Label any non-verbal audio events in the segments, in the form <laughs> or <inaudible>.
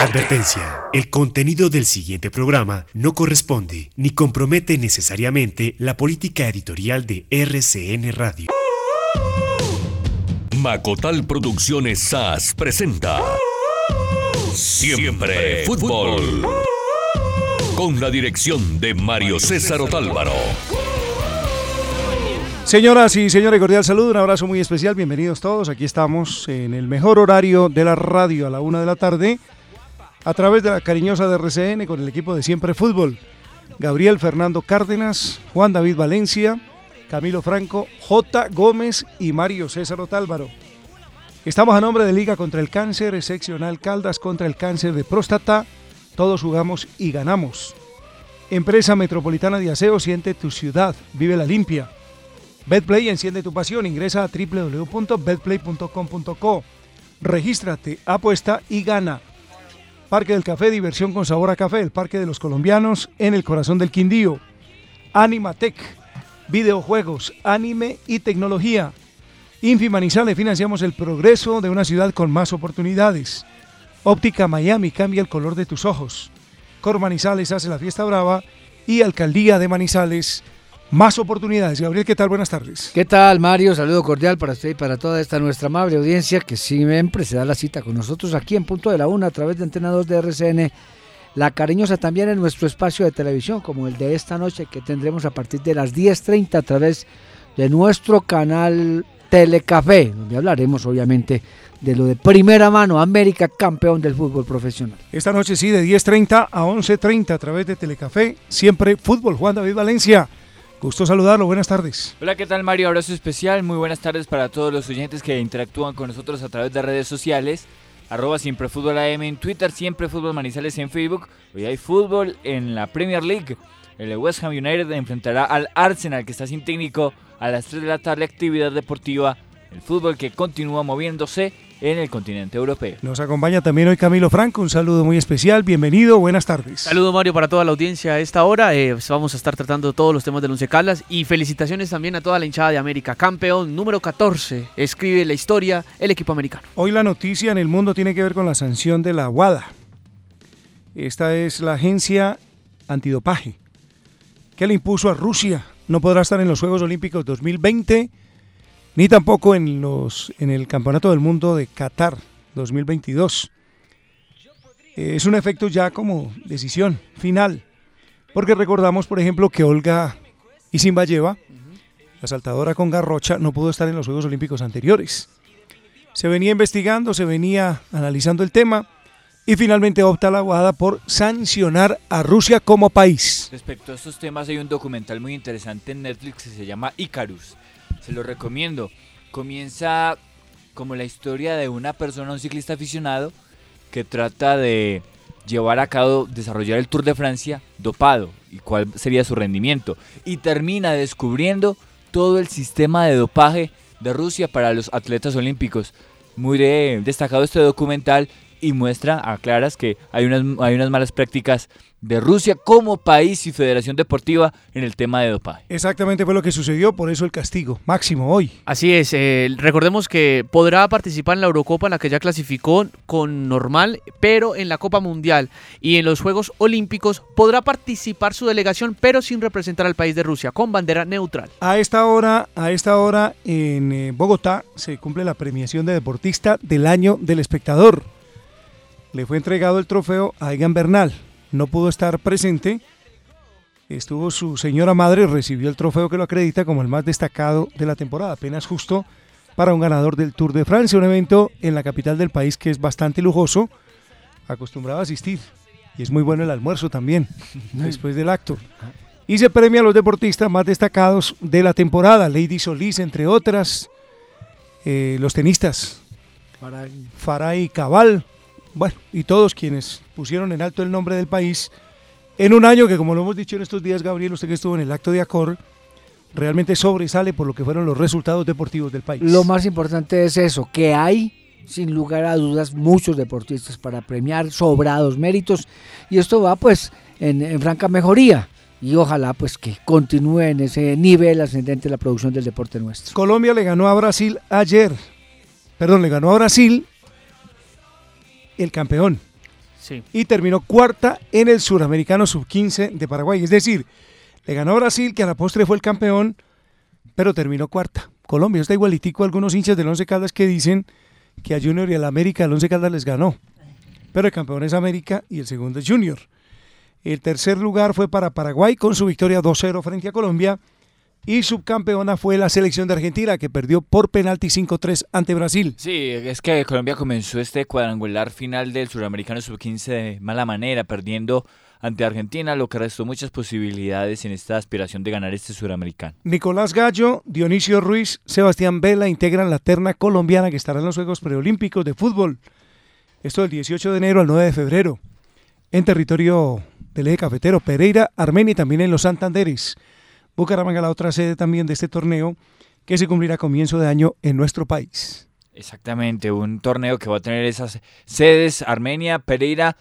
Advertencia. El contenido del siguiente programa no corresponde ni compromete necesariamente la política editorial de RCN Radio. Macotal Producciones SAS presenta Siempre Fútbol con la dirección de Mario César Otálvaro. Señoras y señores, cordial saludo, un abrazo muy especial, bienvenidos todos. Aquí estamos en el mejor horario de la radio a la una de la tarde a través de la cariñosa de RCN con el equipo de Siempre Fútbol. Gabriel Fernando Cárdenas, Juan David Valencia, Camilo Franco, J. Gómez y Mario César Otálvaro. Estamos a nombre de Liga contra el Cáncer, seccional Caldas contra el cáncer de próstata. Todos jugamos y ganamos. Empresa Metropolitana de Aseo, siente tu ciudad, vive la limpia. Betplay enciende tu pasión, ingresa a www.betplay.com.co. Regístrate, apuesta y gana. Parque del Café, diversión con sabor a café, el Parque de los Colombianos en el corazón del Quindío. Animatec, videojuegos, anime y tecnología. Infimanizales financiamos el progreso de una ciudad con más oportunidades. Óptica Miami cambia el color de tus ojos. Cor Manizales hace la fiesta brava y Alcaldía de Manizales más oportunidades. Gabriel, ¿qué tal? Buenas tardes. ¿Qué tal, Mario? Saludo cordial para usted y para toda esta nuestra amable audiencia que siempre se da la cita con nosotros aquí en Punto de la Una a través de Antena 2 de RCN. La cariñosa también en nuestro espacio de televisión, como el de esta noche que tendremos a partir de las 10.30 a través de nuestro canal Telecafé, donde hablaremos obviamente de lo de primera mano, América campeón del fútbol profesional. Esta noche sí, de 10.30 a 11.30 a través de Telecafé, siempre fútbol. Juan David Valencia. Gusto saludarlo, buenas tardes. Hola, ¿qué tal Mario? Abrazo especial, muy buenas tardes para todos los oyentes que interactúan con nosotros a través de redes sociales. Arroba siempre en Twitter, siempre fútbol manizales en Facebook. Hoy hay fútbol en la Premier League. El West Ham United enfrentará al Arsenal que está sin técnico a las 3 de la tarde. Actividad deportiva, el fútbol que continúa moviéndose en el continente europeo. Nos acompaña también hoy Camilo Franco, un saludo muy especial, bienvenido, buenas tardes. Saludo Mario para toda la audiencia a esta hora, eh, vamos a estar tratando todos los temas del Once Caldas y felicitaciones también a toda la hinchada de América, campeón número 14, escribe la historia el equipo americano. Hoy la noticia en el mundo tiene que ver con la sanción de la WADA. Esta es la agencia antidopaje que le impuso a Rusia. No podrá estar en los Juegos Olímpicos 2020 ni tampoco en, los, en el Campeonato del Mundo de Qatar 2022. Eh, es un efecto ya como decisión final, porque recordamos, por ejemplo, que Olga Isimbayeva, la saltadora con garrocha, no pudo estar en los Juegos Olímpicos anteriores. Se venía investigando, se venía analizando el tema y finalmente opta la Guada por sancionar a Rusia como país. Respecto a estos temas hay un documental muy interesante en Netflix que se llama Icarus se lo recomiendo. Comienza como la historia de una persona, un ciclista aficionado, que trata de llevar a cabo, desarrollar el Tour de Francia dopado y cuál sería su rendimiento. Y termina descubriendo todo el sistema de dopaje de Rusia para los atletas olímpicos. Muy destacado este documental y muestra a claras que hay unas, hay unas malas prácticas de Rusia como país y federación deportiva en el tema de dopaje. Exactamente fue lo que sucedió, por eso el castigo máximo hoy. Así es, eh, recordemos que podrá participar en la Eurocopa en la que ya clasificó con normal, pero en la Copa Mundial y en los Juegos Olímpicos podrá participar su delegación, pero sin representar al país de Rusia, con bandera neutral. A esta hora, a esta hora en eh, Bogotá se cumple la premiación de deportista del año del espectador. Le fue entregado el trofeo a Egan Bernal no pudo estar presente. Estuvo su señora madre, recibió el trofeo que lo acredita como el más destacado de la temporada, apenas justo para un ganador del Tour de Francia, un evento en la capital del país que es bastante lujoso, acostumbrado a asistir. Y es muy bueno el almuerzo también, <laughs> después del acto. Y se premia a los deportistas más destacados de la temporada, Lady Solís, entre otras, eh, los tenistas, Faray Cabal, bueno, y todos quienes pusieron en alto el nombre del país en un año que, como lo hemos dicho en estos días, Gabriel, usted que estuvo en el acto de Acor, realmente sobresale por lo que fueron los resultados deportivos del país. Lo más importante es eso, que hay, sin lugar a dudas, muchos deportistas para premiar sobrados méritos, y esto va pues en, franca mejoría y ojalá pues que continúe en ese nivel ascendente la producción del deporte nuestro. Colombia le ganó a Brasil ayer, perdón, le ganó a Brasil el campeón. Sí. y terminó cuarta en el Suramericano Sub-15 de Paraguay. Es decir, le ganó Brasil, que a la postre fue el campeón, pero terminó cuarta. Colombia está igualitico a algunos hinchas del Once Caldas que dicen que a Junior y al América el Once Caldas les ganó. Pero el campeón es América y el segundo es Junior. El tercer lugar fue para Paraguay con su victoria 2-0 frente a Colombia. Y subcampeona fue la selección de Argentina que perdió por penalti 5-3 ante Brasil. Sí, es que Colombia comenzó este cuadrangular final del Suramericano Sub-15 de mala manera, perdiendo ante Argentina, lo que restó muchas posibilidades en esta aspiración de ganar este Suramericano. Nicolás Gallo, Dionisio Ruiz, Sebastián Vela integran la terna colombiana que estará en los Juegos Preolímpicos de Fútbol. Esto del 18 de enero al 9 de febrero. En territorio del eje cafetero, Pereira, Armenia y también en los Santanderes. Bucaramanga, la otra sede también de este torneo que se cumplirá a comienzo de año en nuestro país. Exactamente, un torneo que va a tener esas sedes, Armenia, Pereira,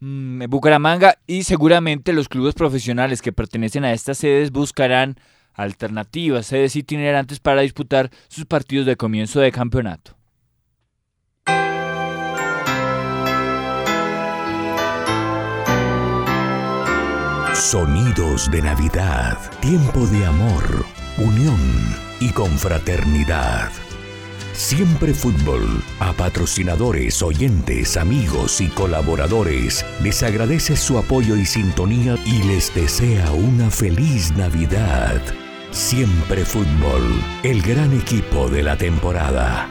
mm, Bucaramanga y seguramente los clubes profesionales que pertenecen a estas sedes buscarán alternativas, sedes itinerantes para disputar sus partidos de comienzo de campeonato. Sonidos de Navidad, tiempo de amor, unión y confraternidad. Siempre Fútbol, a patrocinadores, oyentes, amigos y colaboradores, les agradece su apoyo y sintonía y les desea una feliz Navidad. Siempre Fútbol, el gran equipo de la temporada.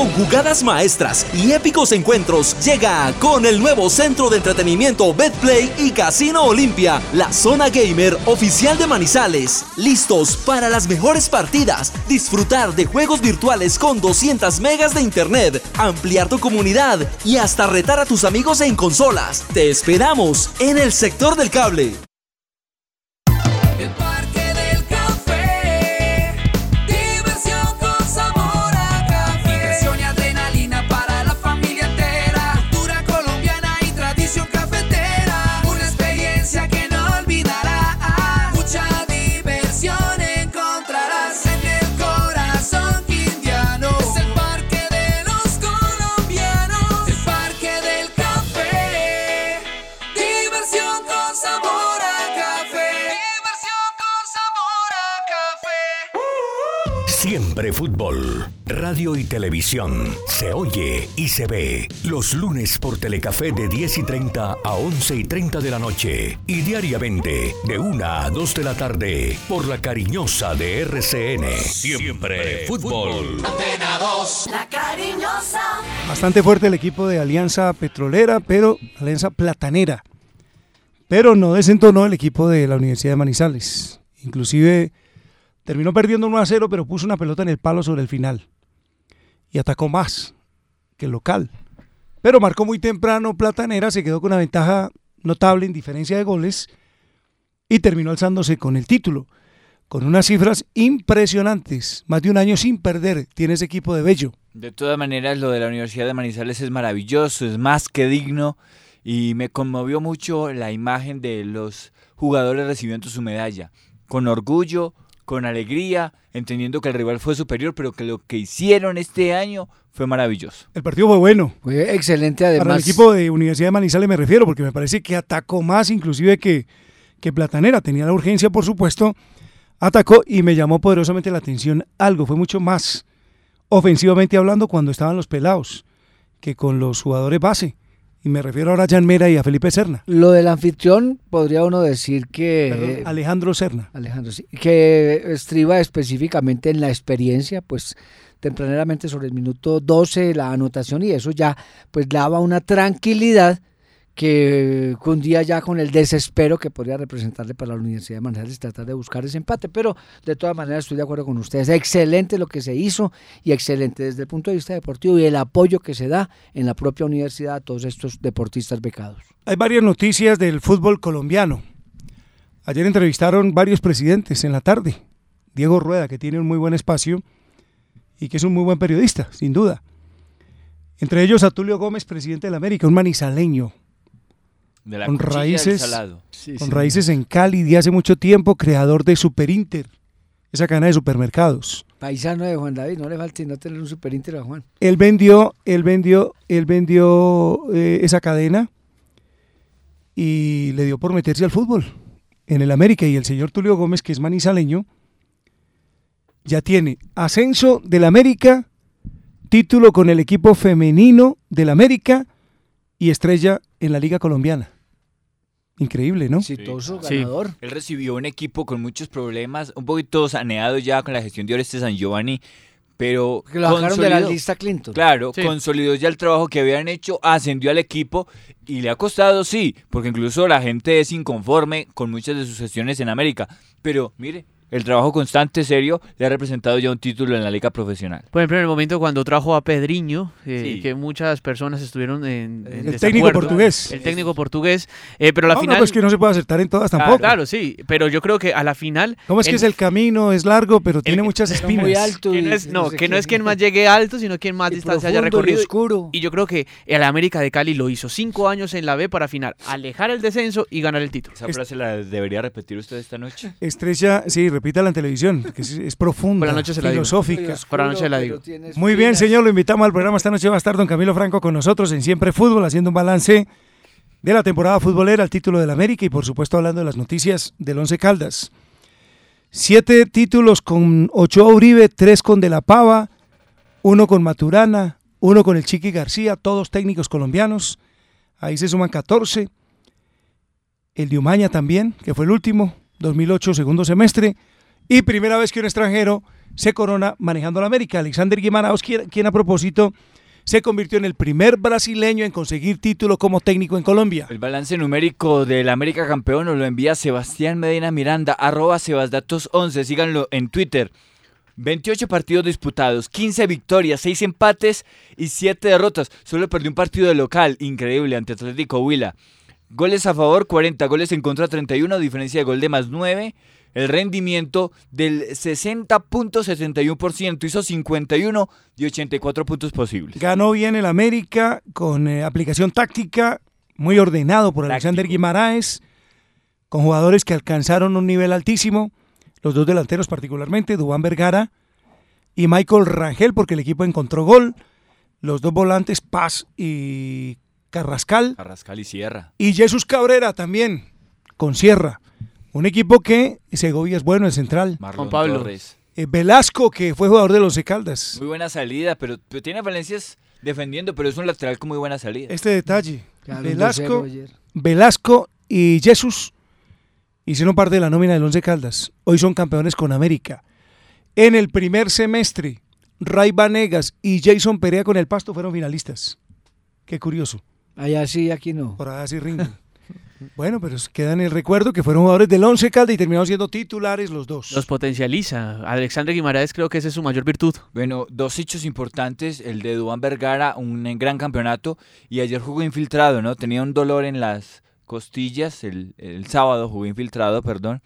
Con jugadas maestras y épicos encuentros, llega con el nuevo centro de entretenimiento Betplay y Casino Olimpia, la zona gamer oficial de Manizales. Listos para las mejores partidas, disfrutar de juegos virtuales con 200 megas de internet, ampliar tu comunidad y hasta retar a tus amigos en consolas. Te esperamos en el sector del cable. Fútbol, radio y televisión. Se oye y se ve. Los lunes por Telecafé de 10 y 30 a 11 y 30 de la noche. Y diariamente de 1 a 2 de la tarde por la cariñosa de RCN. Siempre Fútbol. Antena 2, la cariñosa. Bastante fuerte el equipo de Alianza Petrolera, pero Alianza Platanera. Pero no desentonó el equipo de la Universidad de Manizales. Inclusive terminó perdiendo 1 a 0, pero puso una pelota en el palo sobre el final. Y atacó más que el local. Pero marcó muy temprano Platanera, se quedó con una ventaja notable en diferencia de goles y terminó alzándose con el título. Con unas cifras impresionantes. Más de un año sin perder tiene ese equipo de Bello. De todas maneras, lo de la Universidad de Manizales es maravilloso, es más que digno y me conmovió mucho la imagen de los jugadores recibiendo su medalla, con orgullo, con alegría, entendiendo que el rival fue superior, pero que lo que hicieron este año fue maravilloso. El partido fue bueno. Fue excelente Para el además. equipo de Universidad de Manizales me refiero, porque me parece que atacó más inclusive que, que Platanera. Tenía la urgencia, por supuesto. Atacó y me llamó poderosamente la atención algo. Fue mucho más ofensivamente hablando cuando estaban los pelados que con los jugadores base. Y me refiero ahora a Jan Mera y a Felipe Serna. Lo del anfitrión podría uno decir que Perdón, Alejandro Serna. Alejandro, sí, que estriba específicamente en la experiencia, pues tempraneramente sobre el minuto 12 la anotación y eso ya pues daba una tranquilidad que cundía ya con el desespero que podría representarle para la Universidad de Manizales tratar de buscar ese empate, pero de todas maneras estoy de acuerdo con ustedes, excelente lo que se hizo y excelente desde el punto de vista deportivo y el apoyo que se da en la propia universidad a todos estos deportistas becados. Hay varias noticias del fútbol colombiano. Ayer entrevistaron varios presidentes en la tarde Diego Rueda, que tiene un muy buen espacio y que es un muy buen periodista, sin duda. Entre ellos a Tulio Gómez, presidente de la América, un manizaleño, De la con raíces, salado. con raíces en Cali de hace mucho tiempo, creador de Superinter, esa cadena de supermercados. Paisano de Juan David, no le falta no tener un superinter a Juan. Él vendió, él vendió, él vendió eh, esa cadena y le dio por meterse al fútbol en el América y el señor Tulio Gómez, que es manizaleño, ya tiene ascenso del América, título con el equipo femenino del América y estrella en la Liga Colombiana. Increíble, ¿no? Exitoso, Sí. ganador. Él recibió un equipo con muchos problemas, un poquito saneado ya con la gestión de Oreste San Giovanni, pero Que lo sacaron de la lista Clinton. Claro, Sí. consolidó ya el trabajo que habían hecho, ascendió al equipo y le ha costado, sí, porque incluso la gente es inconforme con muchas de sus gestiones en América. Pero mire, el trabajo constante, serio, le ha representado ya un título en la liga profesional. Por ejemplo, en el momento cuando trajo a Pedriño, eh, Sí. que muchas personas estuvieron en, en El técnico portugués. El técnico portugués, eh, pero la no, final... no, pues que no se puede acertar en todas Ah, tampoco. claro, sí, pero yo creo que a la final... ¿Cómo es que el- es el camino? Es largo, pero tiene muchas espinas. muy alto. y no es, no, sé que no es quien más llegue alto, sino quien más Y distancia haya profundo y recorrido. oscuro. Y yo creo que el América de Cali lo hizo cinco años en la B para final alejar el descenso y ganar el título. Esa frase la debería repetir usted esta noche. Estrella, sí, repítala en televisión, que es, es profunda, Por la noche se la digo. filosófica. Por la noche la digo. Muy bien, señor, lo invitamos al programa. Esta noche va a estar don Camilo Franco con nosotros en Siempre Fútbol, haciendo un balance de la temporada futbolera, el título del América y por supuesto hablando de las noticias del Once Caldas. Siete títulos con Ochoa Uribe, tres con De La Pava, uno con Maturana, uno con el Chiqui García, todos técnicos colombianos. Ahí se suman 14. El de Umaña también, que fue el último, 2008, segundo semestre. Y primera vez que un extranjero se corona manejando la América. Alexander Guimaraos, quien, a propósito se convirtió en el primer brasileño en conseguir título como técnico en Colombia. El balance numérico del América Campeón nos lo envía Sebastián Medina Miranda, arroba Sebasdatos11, síganlo en Twitter. 28 partidos disputados, 15 victorias, 6 empates y 7 derrotas. Solo perdió un partido de local, increíble, ante Atlético Huila. Goles a favor, 40, goles en contra, 31, diferencia de gol de más 9. El rendimiento del 60.71%, hizo 51 de 84 puntos posibles. Ganó bien el América con eh, aplicación táctica, muy ordenado por Alexander. Guimaraes, con jugadores que alcanzaron un nivel altísimo, los dos delanteros particularmente, Dubán Vergara y Michael Rangel, porque el equipo encontró gol, los dos volantes Paz y Carrascal, Carrascal y Sierra. y Jesús Cabrera también, con Sierra. Un equipo que Segovia es bueno, el central. Marlon Pablo. Torres. Eh, Velasco, que fue jugador de los Caldas. Muy buena salida, pero, pero tiene Valencias defendiendo, pero es un lateral con muy buena salida. Este detalle. Claro, Velasco, 2-0 ayer. Velasco y Jesús hicieron parte de la nómina del Once Caldas. Hoy son campeones con América. En el primer semestre, Ray Vanegas y Jason Perea con el Pasto fueron finalistas. Qué curioso. Allá sí, aquí no. Por allá sí rinden. <laughs> bueno, pero queda en el recuerdo que fueron jugadores del Once Caldas y terminaron siendo titulares los dos. Los potencializa. Alexandre Guimaraes creo que esa es su mayor virtud. Bueno, dos hechos importantes, el de Dubán Vergara, un gran campeonato, y ayer jugó infiltrado, ¿no? Tenía un dolor en las costillas, el, el sábado jugó infiltrado, perdón,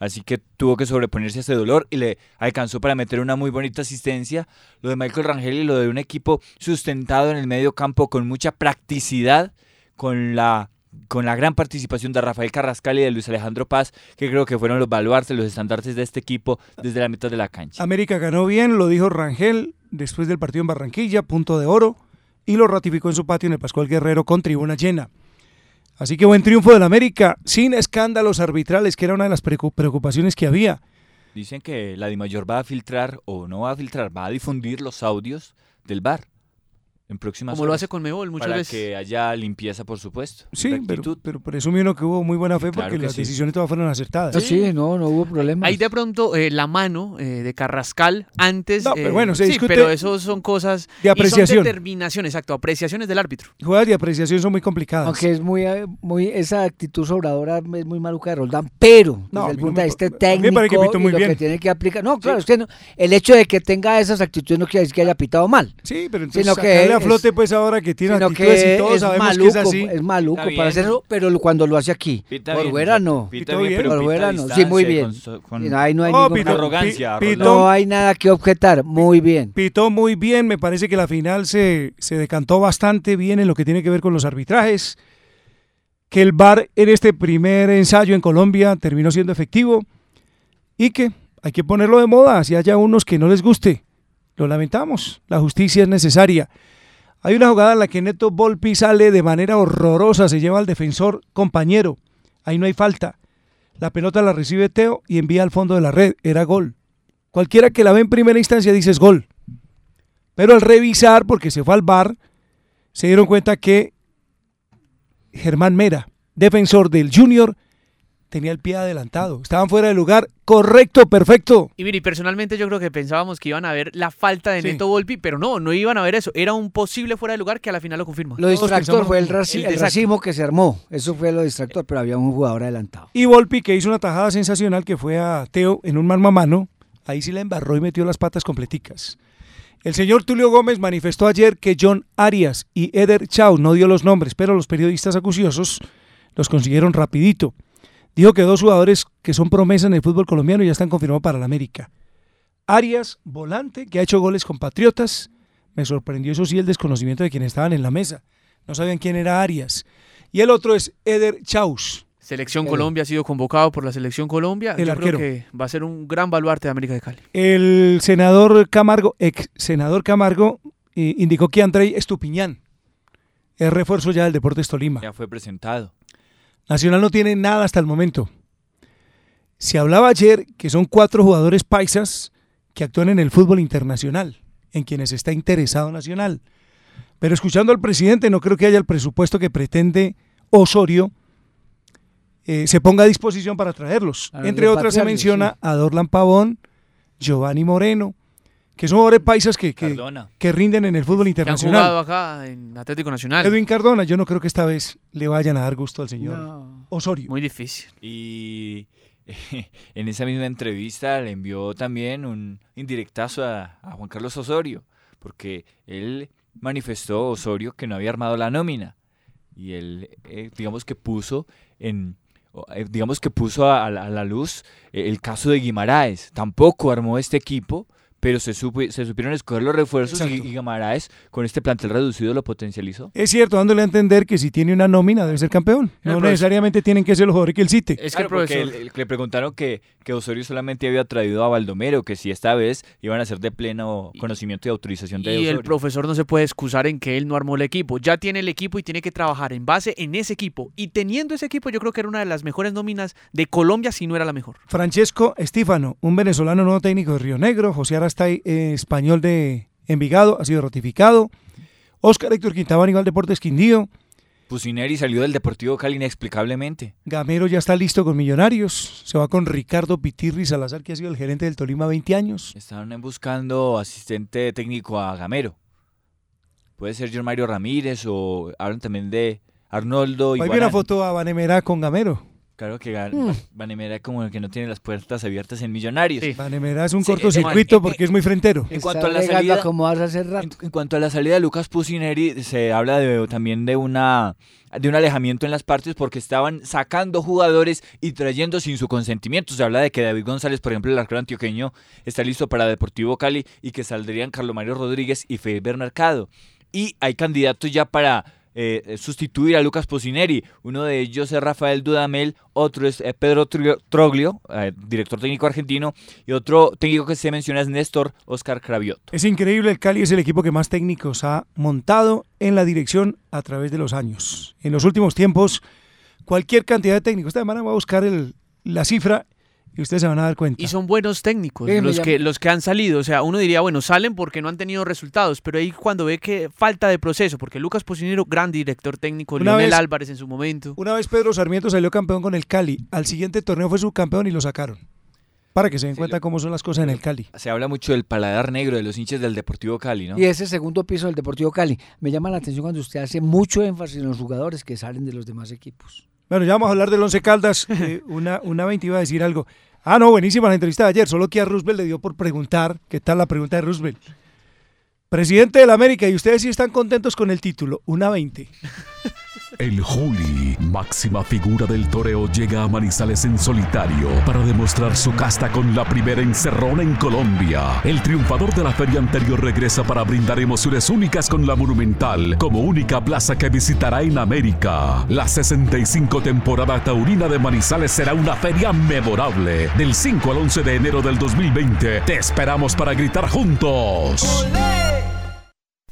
así que tuvo que sobreponerse a ese dolor y le alcanzó para meter una muy bonita asistencia. Lo de Michael Rangel y lo de un equipo sustentado en el medio campo con mucha practicidad, con la con la gran participación de Rafael Carrascal y de Luis Alejandro Paz, que creo que fueron los baluartes, los estandartes de este equipo desde la mitad de la cancha. América ganó bien, lo dijo Rangel después del partido en Barranquilla, punto de oro, y lo ratificó en su patio en el Pascual Guerrero con tribuna llena. Así que buen triunfo del América, sin escándalos arbitrales, que era una de las preocup- preocupaciones que había. Dicen que la DIMAYOR va a filtrar, o no va a filtrar, va a difundir los audios del bar en próximas Como lo hace con Mebol muchas para veces. que haya limpieza, por supuesto. Sí, pero, pero presume uno que hubo muy buena fe Claro porque que las sí. decisiones todas fueron acertadas. No, sí, no, no hubo problema. Hay de pronto eh, la mano eh, de Carrascal antes. No, pero eh, bueno, se sí, discute pero eso son cosas. de y apreciación. son determinaciones, exacto, apreciaciones del árbitro. Jugadas de apreciación son muy complicadas. Aunque es muy, eh, muy, esa actitud sobradora es muy maluca de Roldán, pero No, desde el punto no de vista que técnico y muy lo bien. que tiene que aplicar. No, claro, es que no- el hecho de que tenga esas actitudes no quiere decir que haya pitado mal, sí, pero entonces sino que a flote pues ahora que tiene actitudes que y todos es sabemos maluco, que es así. es maluco Está bien. para hacerlo, pero cuando lo hace aquí. Pita Por bien, fuera no. pita bien, pero no. Sí, muy bien. con con- ahí no hay Oh, problema. arrogancia, pi- arrogancia. No hay nada que objetar. Muy bien. Pitó muy bien, me parece que la final se, se decantó bastante bien en lo que tiene que ver con los arbitrajes, que el VAR en este primer ensayo en Colombia terminó siendo efectivo y que hay que ponerlo de moda, si haya unos que no les guste. Lo lamentamos, la justicia es necesaria. Hay una jugada en la que Neto Volpi sale de manera horrorosa, se lleva al defensor compañero. Ahí no hay falta. La pelota la recibe Teo y envía al fondo de la red. Era gol. Cualquiera que la ve en primera instancia dice es gol. Pero al revisar, porque se fue al bar, se dieron cuenta que Germán Mera, defensor del Junior, tenía el pie adelantado. Estaban fuera de lugar. Correcto, perfecto. Y mire, personalmente yo creo que pensábamos que iban a ver la falta de Sí. Neto Volpi, pero no, no iban a ver eso. Era un posible fuera de lugar que a la final lo confirma. Lo distractor fue el, raci- El el racimo que se armó. Eso fue lo distractor, pero había un jugador adelantado. Y Volpi, que hizo una tajada sensacional que fue a Teo en un mano a mano, ahí sí la embarró y metió las patas completicas. El señor Tulio Gómez manifestó ayer que John Arias y Eder Chau no dio los nombres, pero los periodistas acuciosos los consiguieron rapidito. Dijo que dos jugadores que son promesas en el fútbol colombiano ya están confirmados para la América. Arias, volante, que ha hecho goles con Patriotas. Me sorprendió eso sí el desconocimiento de quienes estaban en la mesa. No sabían quién era Arias. Y el otro es Eder Chaus. Selección El- Colombia ha sido convocado por la Selección Colombia. El yo arquero. creo que va a ser un gran baluarte de América de Cali. El senador Camargo, ex senador Camargo, eh, indicó que Andrei Estupiñán es refuerzo ya del Deportes Tolima. Ya fue presentado. Nacional no tiene nada hasta el momento. Se hablaba ayer que son cuatro jugadores paisas que actúan en el fútbol internacional, en quienes está interesado Nacional. Pero escuchando al presidente, no creo que haya el presupuesto que pretende Osorio eh, se ponga a disposición para traerlos. Entre otras se menciona a Dorlan Pavón, Giovanni Moreno, que son jugadores paisas que, que, Cardona. que rinden en el fútbol Que han internacional. jugado acá en Atlético Nacional. Edwin Cardona, yo no creo que esta vez le vayan a dar gusto al señor No. Osorio. Muy difícil. Y <laughs> en esa misma entrevista le envió también un indirectazo a, a Juan Carlos Osorio, porque él manifestó Osorio que no había armado la nómina. Y él, eh, digamos que puso en eh, digamos que puso a, a la luz eh, el caso de Guimaraes. Tampoco armó este equipo, pero se, supo- se supieron escoger los refuerzos y, Exacto. y Guimaraes con este plantel reducido lo potencializó. Es cierto, dándole a entender que si tiene una nómina debe ser campeón. El No profesor- necesariamente tienen que ser los jugadores que él cite. Es que el Claro, profesor... el- el- le preguntaron que, que Osorio solamente había traído a Baldomero, que si esta vez iban a ser de pleno conocimiento y autorización de Y el Osorio. profesor no se puede excusar en que él no armó el equipo. Ya tiene el equipo y tiene que trabajar en base en ese equipo. Y teniendo ese equipo, yo creo que era una de las mejores nóminas de Colombia, si no era la mejor. Francesco Estífano, un venezolano nuevo técnico de Río Negro. José Arastay, eh, español de Envigado, ha sido ratificado. Oscar Héctor Quintabán, igual Deportes Quindío. Pusineri salió del Deportivo Cali inexplicablemente. Gamero ya está listo con Millonarios. Se va con Ricardo Pitirri Salazar, que ha sido el gerente del Tolima 20 años. Estaban buscando asistente técnico a Gamero. Puede ser John Mario Ramírez o hablan también de Arnoldo vi una foto a Vanemera con Gamero. Claro que Mm. Vanemera como el que no tiene las puertas abiertas en Millonarios. Sí. Vanemera es un Sí, cortocircuito eh, eh, porque es muy frentero. En cuanto a la salida, hace En, rato. en cuanto a la salida de Lucas Pusineri, se habla de, también de una de un alejamiento en las partes porque estaban sacando jugadores y trayendo sin su consentimiento. Se habla de que David González, por ejemplo, el arquero antioqueño, está listo para Deportivo Cali y que saldrían Carlos Mario Rodríguez y Felipe Mercado. Y hay candidatos ya para eh, sustituir a Lucas Pusineri. Uno de ellos es Rafael Dudamel, otro es eh, Pedro Troglio, eh, director técnico argentino, y otro técnico que se menciona es Néstor Oscar Craviot. Es increíble, el Cali es el equipo que más técnicos ha montado en la dirección a través de los años. En los últimos tiempos, cualquier cantidad de técnicos, esta semana va a buscar la cifra y ustedes se van a dar cuenta. Y son buenos técnicos Sí, los que, los que han salido. O sea, uno diría, bueno, salen porque no han tenido resultados, pero ahí cuando ve que falta de proceso, porque Lucas Pocinero, gran director técnico, Una Leonel vez- Álvarez en su momento. Una vez Pedro Sarmiento salió campeón con el Cali, al siguiente torneo fue subcampeón y lo sacaron. Para que se den Sí, cuenta lo- cómo son las cosas en el Cali. Se habla mucho del paladar negro de los hinchas del Deportivo Cali, ¿no? Y ese segundo piso del Deportivo Cali. Me llama la atención cuando usted hace mucho énfasis en los jugadores que salen de los demás equipos. Bueno, ya vamos a hablar del Once Caldas. <laughs> Eh, una, una 20 iba a decir algo. Ah, no, buenísima la entrevista de ayer, solo que a Roosevelt le dio por preguntar, ¿qué tal la pregunta de Roosevelt? Presidente de la América, y ustedes sí están contentos con el título, una 20. <laughs> El Juli, máxima figura del toreo, llega a Manizales en solitario para demostrar su casta con la primera encerrona en Colombia. El triunfador de la feria anterior regresa para brindar emociones únicas con la Monumental como única plaza que visitará en América. La 65 temporada taurina de Manizales será una feria memorable. Del 5 al 11 de enero del 2020 te esperamos para gritar juntos.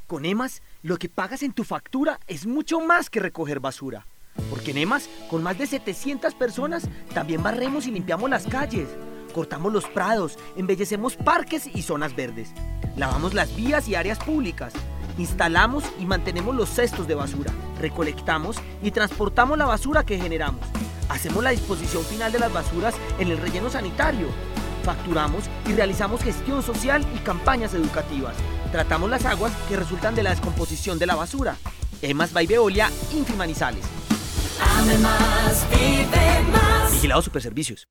Con EMAS, lo que pagas en tu factura es mucho más que recoger basura. Porque en EMAS, con más de 700 personas, también barremos y limpiamos las calles. Cortamos los prados, embellecemos parques y zonas verdes. Lavamos las vías y áreas públicas. Instalamos y mantenemos los cestos de basura. Recolectamos y transportamos la basura que generamos. Hacemos la disposición final de las basuras en el relleno sanitario. Facturamos y realizamos gestión social y campañas educativas. Tratamos las aguas que resultan de la descomposición de la basura. Emas by Veolia, Infimanizales. Vigilado Superservicios.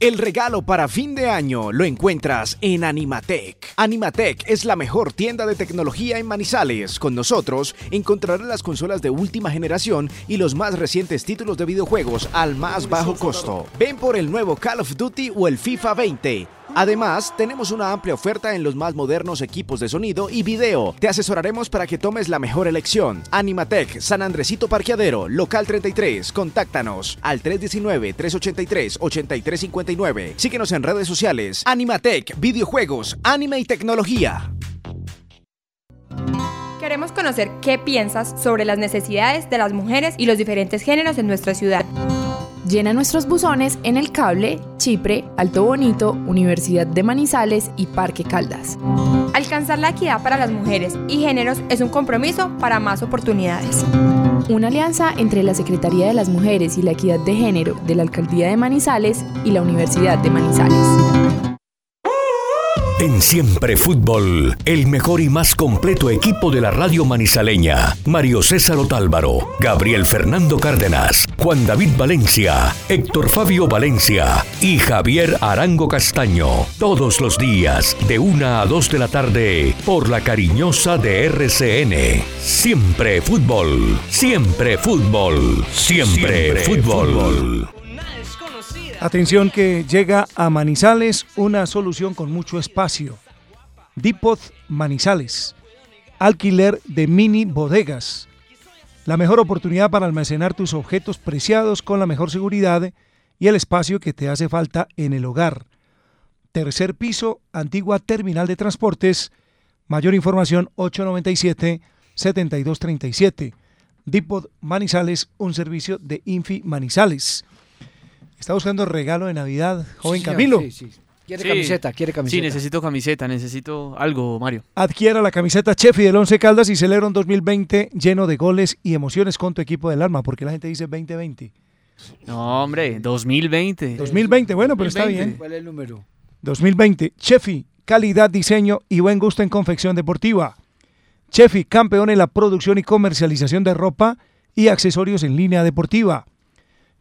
El regalo para fin de año lo encuentras en Animatec. Animatec es la mejor tienda de tecnología en Manizales. Con nosotros encontrarás las consolas de última generación y los más recientes títulos de videojuegos al más bajo costo. Ven por el nuevo Call of Duty o el FIFA 20. Además, tenemos una amplia oferta en los más modernos equipos de sonido y video. Te asesoraremos para que tomes la mejor elección. Animatec, San Andresito Parqueadero, local 33. Contáctanos al 319-383-8359. Síguenos en redes sociales. Animatec, videojuegos, anime y tecnología. Queremos conocer qué piensas sobre las necesidades de las mujeres y los diferentes géneros en nuestra ciudad. Llena nuestros buzones en El Cable, Chipre, Alto Bonito, Universidad de Manizales y Parque Caldas. Alcanzar la equidad para las mujeres y géneros es un compromiso para más oportunidades. Una alianza entre la Secretaría de las Mujeres y la Equidad de Género de la Alcaldía de Manizales y la Universidad de Manizales. En Siempre Fútbol, el mejor y más completo equipo de la radio manizaleña. Mario César Otálvaro, Gabriel Fernando Cárdenas, Juan David Valencia, Héctor Fabio Valencia y Javier Arango Castaño. Todos los días, de una a 2 de la tarde, por la cariñosa de RCN. Siempre Fútbol, siempre fútbol, siempre, fútbol. Atención que llega a Manizales una solución con mucho espacio. Depot Manizales. Alquiler de mini bodegas. La mejor oportunidad para almacenar tus objetos preciados con la mejor seguridad y el espacio que te hace falta en el hogar. Tercer piso, antigua terminal de transportes. Mayor información 897-7237. Depot Manizales, un servicio de Infi Manizales. Está buscando regalo de Navidad, joven Sí, Camilo. sí, sí. Quiere camiseta, quiere camiseta. Sí, necesito camiseta, necesito algo, Mario. Adquiera la camiseta Chefi del Once Caldas y celebra un 2020 lleno de goles y emociones con tu equipo del alma, porque la gente dice 2020. No, hombre, 2020. 2020, bueno, pero está 2020. bien. ¿Cuál es el número? 2020, Chefi, calidad, diseño y buen gusto en confección deportiva. Chefi, campeón en la producción y comercialización de ropa y accesorios en línea deportiva.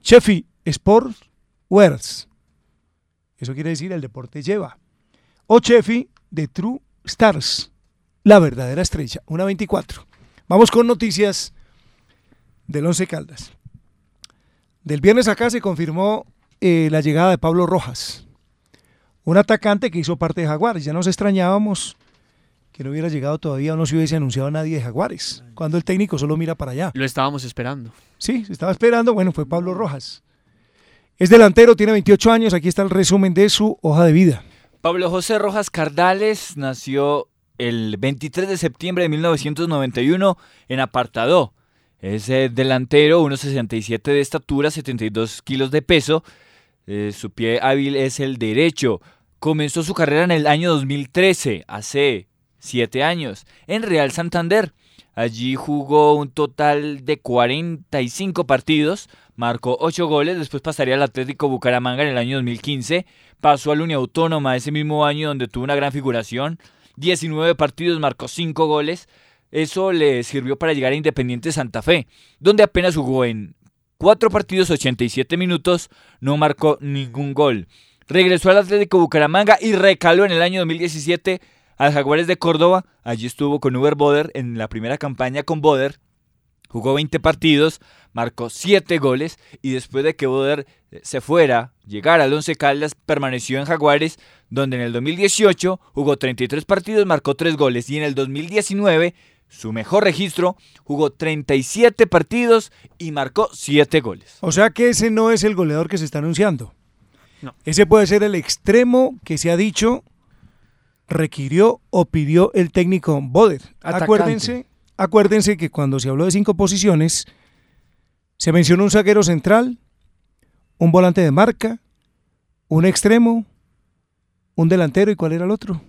Chefi, Sports Wears. Eso quiere decir el deporte lleva. O Chefi de True Stars, la verdadera estrella, una 24. Vamos con noticias del Once Caldas. Del viernes acá se confirmó eh, la llegada de Pablo Rojas, un atacante que hizo parte de Jaguares. Ya nos extrañábamos que no hubiera llegado todavía o no se hubiese anunciado nadie de Jaguares, cuando el técnico solo mira para allá. Lo estábamos esperando. Sí, se estaba esperando, bueno, fue Pablo Rojas. Es delantero, tiene 28 años, aquí está el resumen de su hoja de vida. Pablo José Rojas Cardales nació el 23 de septiembre de 1991 en Apartadó. Es eh, delantero, 1,67 de estatura, 72 kilos de peso. Eh, su pie hábil es el derecho. Comenzó su carrera en el año 2013, hace 7 años, en Real Santander. Allí jugó un total de 45 partidos, marcó 8 goles, después pasaría al Atlético Bucaramanga en el año 2015, pasó a la Unión Autónoma ese mismo año donde tuvo una gran figuración, 19 partidos, marcó 5 goles, eso le sirvió para llegar a Independiente Santa Fe, donde apenas jugó en 4 partidos 87 minutos, no marcó ningún gol. Regresó al Atlético Bucaramanga y recaló en el año 2017 al Jaguares de Córdoba. Allí estuvo con Uber Boder en la primera campaña con Boder. Jugó 20 partidos, marcó 7 goles y después de que Boder eh, se fuera, llegara al Once Caldas, permaneció en Jaguares, donde en el 2018 jugó 33 partidos, marcó 3 goles y en el 2019 su mejor registro, jugó 37 partidos y marcó 7 goles. O sea que ese no es el goleador que se está anunciando. No. Ese puede ser el extremo que se ha dicho requirió o pidió el técnico Boder. Atacante. Acuérdense, acuérdense que cuando se habló de cinco posiciones, se mencionó un zaguero central, un volante de marca, un extremo, un delantero y ¿cuál era el otro?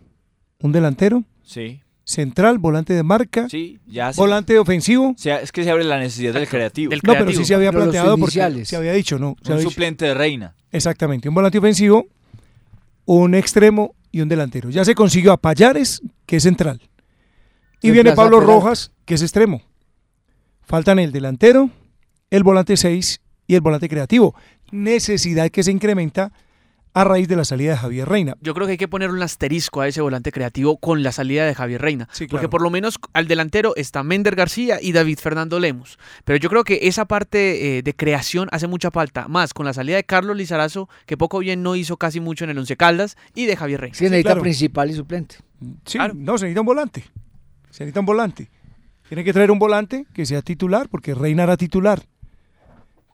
Un delantero, Sí, central, volante de marca, sí, ya se- volante ofensivo. o sea, es que se abre la necesidad del creativo. Del No, pero creativo. sí se había Pero planteado porque se había dicho, no. se un había dicho. suplente de Reina. Exactamente, un volante ofensivo, un extremo y un delantero. Ya se consiguió a Payares, que es central. Y viene Pablo. Rojas, que es extremo. Faltan el delantero, el volante 6 y el volante creativo. Necesidad que se incrementa a raíz de la salida de Javier Reina. Yo creo que hay que poner un asterisco a ese volante creativo con la salida de Javier Reina. Sí, Porque por lo menos al delantero está Mender García y David Fernando Lemos. Pero yo creo que esa parte eh, de creación hace mucha falta. Más con la salida de Carlos Lizarazo, que poco bien no hizo casi mucho en el Once Caldas, y de Javier Reina. Sí, necesita claro. principal y suplente. Sí, Claro. no, se necesita un volante. Se necesita un volante. Tiene que traer un volante que sea titular, porque Reina era titular.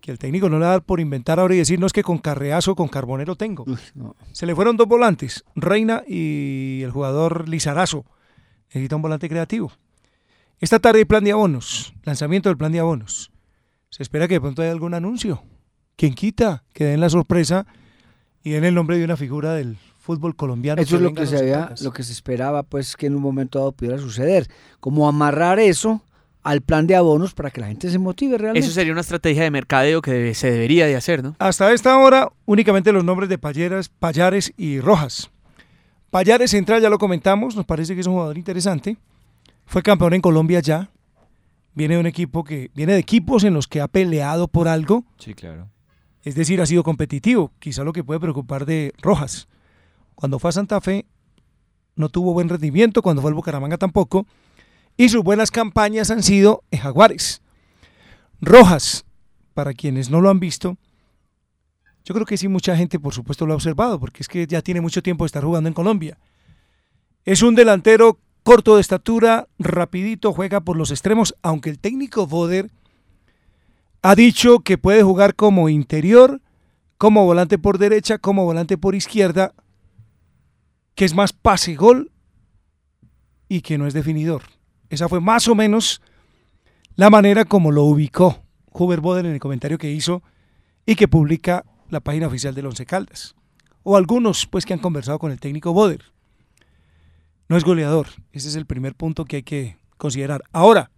Que el técnico no le va a dar por inventar ahora y decir, no es que con Carreazo o con Carbonero tengo. No. Se le fueron dos volantes, Reina y el jugador Lizarazo. Necesita un volante creativo. Esta tarde hay plan de abonos, lanzamiento del plan de abonos. Se espera que de pronto haya algún anuncio. ¿Quién quita? Que den la sorpresa y den el nombre de una figura del fútbol colombiano. Eso es que se había, lo que se esperaba, pues que en un momento dado pudiera suceder. Como amarrar eso al plan de abonos para que la gente se motive realmente. Eso sería una estrategia de mercadeo que debe- se debería de hacer, ¿no? Hasta esta hora, únicamente los nombres de Payeras, Payares y Rojas. Payares Central, ya lo comentamos, nos parece que es un jugador interesante. Fue campeón en Colombia ya. Viene de un equipo que viene de equipos en los que ha peleado por algo, Sí, claro. es decir, ha sido competitivo. Quizá lo que puede preocupar de Rojas. Cuando fue a Santa Fe no tuvo buen rendimiento, cuando fue al Bucaramanga tampoco, y sus buenas campañas han sido en Jaguares. Rojas, para quienes no lo han visto, yo creo que sí mucha gente por supuesto lo ha observado, porque es que ya tiene mucho tiempo de estar jugando en Colombia. Es un delantero corto de estatura, rapidito, juega por los extremos, aunque el técnico Boder ha dicho que puede jugar como interior, como volante por derecha, como volante por izquierda, que es más pase-gol y que no es definidor. Esa fue más o menos la manera como lo ubicó Huber Boder en el comentario que hizo y que publica la página oficial del Once Caldas. O algunos pues que han conversado con el técnico Boder. No es goleador, ese es el primer punto que hay que considerar. Ahora,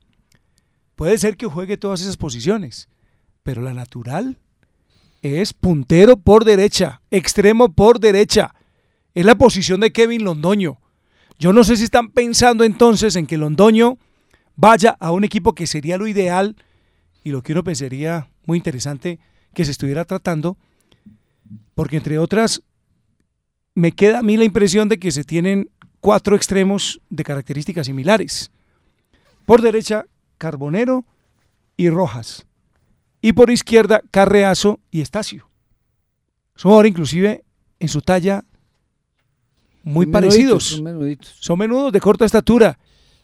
puede ser que juegue todas esas posiciones, pero la natural es puntero por derecha, extremo por derecha. Es la posición de Kevin Londoño. Yo no sé si están pensando entonces en que Londoño vaya a un equipo que sería lo ideal y lo que uno pensaría muy interesante que se estuviera tratando, porque entre otras me queda a mí la impresión de que se tienen cuatro extremos de características similares. Por derecha, Carbonero y Rojas. Y por izquierda, Carreazo y Estacio. Son ahora inclusive en su talla muy Son parecidos. menuditos, son menuditos. Son menudos de corta estatura,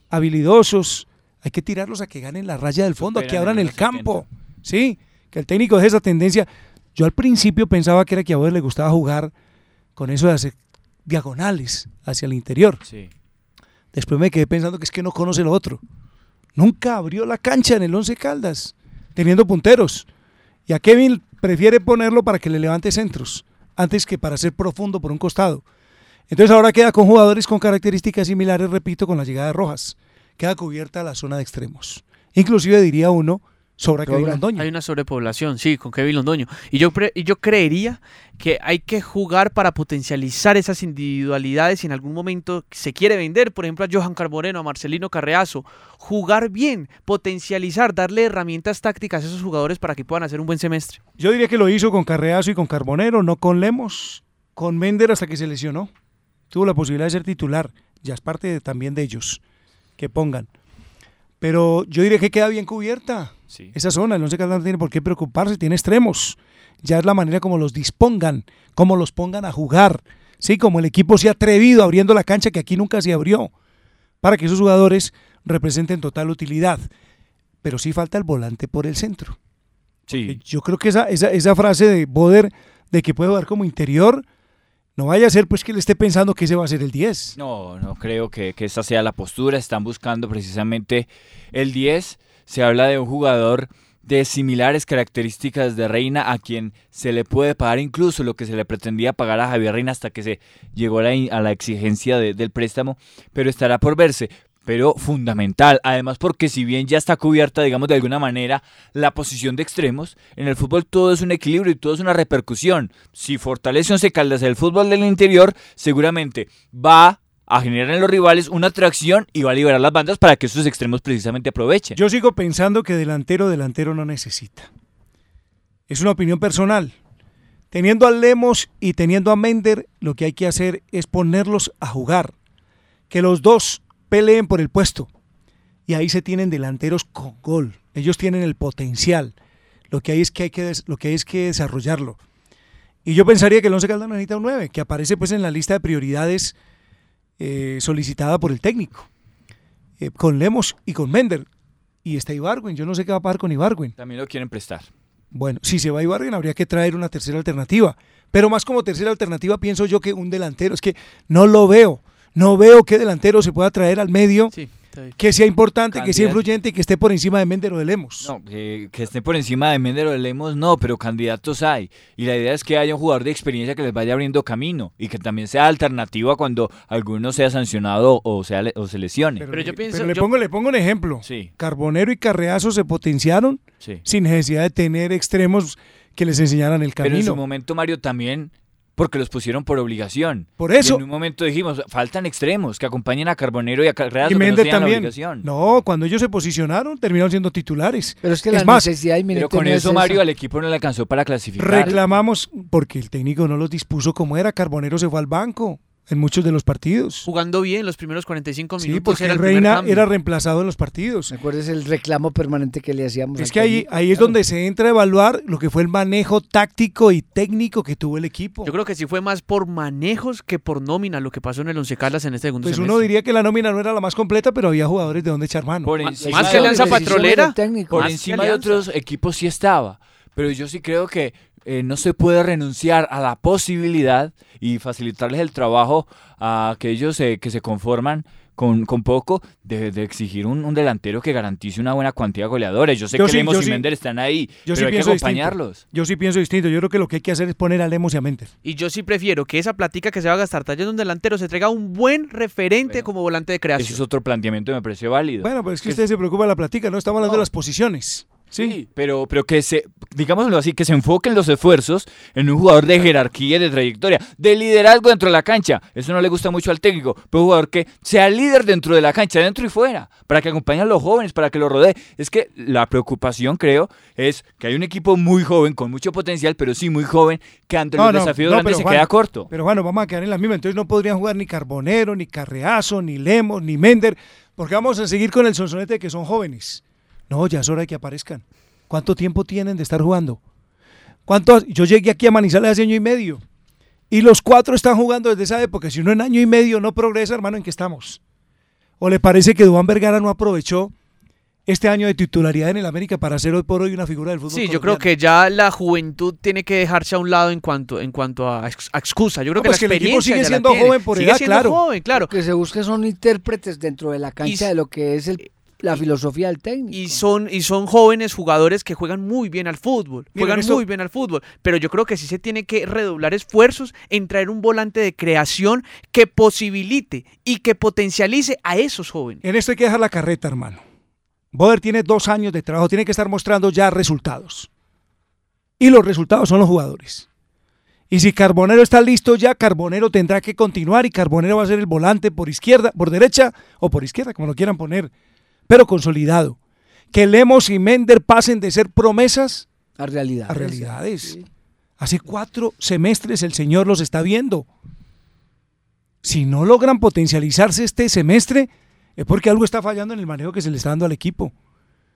habilidosos. Hay que tirarlos a que ganen la raya del fondo, a que abran el campo. Sí, que el técnico deje esa tendencia. Yo al principio pensaba que era que a Boder le gustaba jugar con eso de hacer diagonales hacia el interior. Sí. Después me quedé pensando que es que no conoce lo otro. Nunca abrió la cancha en el Once Caldas, teniendo punteros. Y a Kevin prefiere ponerlo para que le levante centros, antes que para ser profundo por un costado. Entonces ahora queda con jugadores con características similares, repito, con la llegada de Rojas. Queda cubierta la zona de extremos. Inclusive diría uno, sobra Kevin Londoño. Hay una sobrepoblación, sí, con Kevin Londoño. Y yo, y yo creería que hay que jugar para potencializar esas individualidades si en algún momento se quiere vender, por ejemplo, a Johan Carbonero, a Marcelino Carreazo. Jugar bien, potencializar, darle herramientas tácticas a esos jugadores para que puedan hacer un buen semestre. Yo diría que lo hizo con Carreazo y con Carbonero, no con Lemos, con Mender hasta que se lesionó. Tuvo la posibilidad de ser titular. Ya es parte de- también de ellos que pongan. Pero yo diré que queda bien cubierta esa zona. El Once Caldas no tiene por qué preocuparse, tiene extremos. Ya es la manera como los dispongan, como los pongan a jugar. Sí, como el equipo se ha atrevido abriendo la cancha que aquí nunca se abrió, para que esos jugadores representen total utilidad. Pero sí falta el volante por el centro. Sí. Yo creo que esa, esa, esa frase de Boder de que puede jugar como interior, no vaya a ser pues que él esté pensando que ese va a ser el 10. No, no creo que, que esa sea la postura. Están buscando precisamente el 10. Se habla de un jugador de similares características de Reina a quien se le puede pagar incluso lo que se le pretendía pagar a Javier Reina hasta que se llegó a la, exigencia de- del préstamo, pero estará por verse. Pero fundamental, además porque si bien ya está cubierta, digamos de alguna manera, la posición de extremos, en el fútbol todo es un equilibrio y todo es una repercusión. Si fortalece Once Caldas el fútbol del interior, seguramente va a generar en los rivales una atracción y va a liberar las bandas para que esos extremos precisamente aprovechen. Yo sigo pensando que delantero, delantero no necesita. Es una opinión personal. Teniendo a Lemos y teniendo a Mender, lo que hay que hacer es ponerlos a jugar. Que los dos peleen por el puesto. Y ahí se tienen delanteros con gol. Ellos tienen el potencial. Lo que hay es que hay que, lo que, hay es que desarrollarlo. Y yo pensaría que el Once Caldas necesita un 9, que aparece pues en la lista de prioridades eh, solicitada por el técnico. Eh, con Lemos y con Mender. Y está Ibargüen. Yo no sé qué va a pasar con Ibargüen. También lo quieren prestar. Bueno, si se va Ibargüen habría que traer una tercera alternativa. Pero más como tercera alternativa pienso yo que un delantero. Es que no lo veo. No veo qué delantero se pueda traer al medio que sea importante, que sea influyente y que esté por encima de Mender o de Lemos. No, que, que esté por encima de Mender o de Lemos, no, pero candidatos hay. Y la idea es que haya un jugador de experiencia que les vaya abriendo camino y que también sea alternativa cuando alguno sea sancionado o, sea, le- o se lesione. Pero, le, pongo, le pongo un ejemplo. Sí. Carbonero y Carreazo se potenciaron Sí. sin necesidad de tener extremos que les enseñaran el Pero en su camino. momento, Mario, también porque los pusieron por obligación. Por eso. Y en un momento dijimos, faltan extremos que acompañen a Carbonero y a Carreras Y que no también. obligación. No, cuando ellos se posicionaron, terminaron siendo titulares. Pero es que es la más, necesidad Pero con eso, Mario, al equipo no le alcanzó para clasificar. reclamamos porque el técnico no los dispuso como era. Carbonero se fue al banco en muchos de los partidos. Jugando bien los primeros 45 Sí, minutos. porque era el Reina era reemplazado en los partidos. ¿Recuerdas el reclamo permanente que le hacíamos? Es que ahí, ahí es donde se entra a evaluar lo que fue el manejo táctico y técnico que tuvo el equipo. Yo creo que sí fue más por manejos que por nómina lo que pasó en el Once Caldas en este segundo Pues semestre. uno diría que la nómina no era la más completa, pero había jugadores de donde echar mano. Por Más- encima más de que Alianza Petrolera. Por encima de otros equipos sí estaba. Pero yo sí creo que eh, no se puede renunciar a la posibilidad y facilitarles el trabajo a aquellos eh, que se conforman con, con poco de, de exigir un, un delantero que garantice una buena cantidad de goleadores. Yo sé Yo que sí, Lemos y sí. Mender están ahí, Yo pero sí hay que distinto. acompañarlos. Yo sí pienso distinto. Yo creo que lo que hay que hacer es poner a Lemos y a Mender. Y yo sí prefiero que esa platica que se va a gastar trayendo un delantero se traiga un buen referente como volante de creación. Ese es otro planteamiento que me parece válido. Bueno, pues es que usted se preocupa de la platica, ¿no? Estamos hablando de las posiciones. Sí, pero, pero que se, digámoslo así, que se enfoquen los esfuerzos en un jugador de jerarquía y de trayectoria, de liderazgo dentro de la cancha. Eso no le gusta mucho al técnico, pero un jugador que sea líder dentro de la cancha, dentro y fuera, para que acompañe a los jóvenes, para que los rodee. Es que la preocupación, creo, es que hay un equipo muy joven, con mucho potencial, pero sí muy joven, que ante los desafíos no, grandes pero se Juan, queda corto. Pero bueno, vamos a quedar en la misma. Entonces no podrían jugar ni Carbonero, ni Carreazo, ni Lemos, ni Mender, porque vamos a seguir con el sonsonete de que son jóvenes. No, ya es hora de que aparezcan. ¿Cuánto tiempo tienen de estar jugando? ¿Cuánto? Yo llegué aquí a Manizales hace año y medio. Y los cuatro están jugando desde esa época. Si uno en año y medio no progresa, hermano, ¿en qué estamos? ¿O le parece que Duván Vergara no aprovechó este año de titularidad en el América para ser hoy por hoy una figura del fútbol? Sí, yo creo que ya la juventud tiene que dejarse a un lado en cuanto en cuanto a, ex- a excusa. Yo creo No, que pues la que el equipo sigue siendo joven por Sigue edad, siendo claro. joven, claro. Lo que se busca son intérpretes dentro de la cancha Y- de lo que es el- la filosofía del técnico. Y son, y son jóvenes jugadores que juegan muy bien al fútbol. Miren, Juegan esto- muy bien al fútbol. Pero yo creo que sí se tiene que redoblar esfuerzos en traer un volante de creación que posibilite y que potencialice a esos jóvenes. En esto hay que dejar la carreta, hermano. Boder tiene dos años de trabajo, tiene que estar mostrando ya resultados. Y los resultados son los jugadores. Y si Carbonero está listo ya, Carbonero tendrá que continuar y Carbonero va a ser el volante por izquierda, por derecha o por izquierda, como lo quieran poner, pero consolidado. Que Lemos y Mender pasen de ser promesas a realidades. a realidades. Hace cuatro semestres el Señor los está viendo. Si no logran potencializarse este semestre, es porque algo está fallando en el manejo que se le está dando al equipo.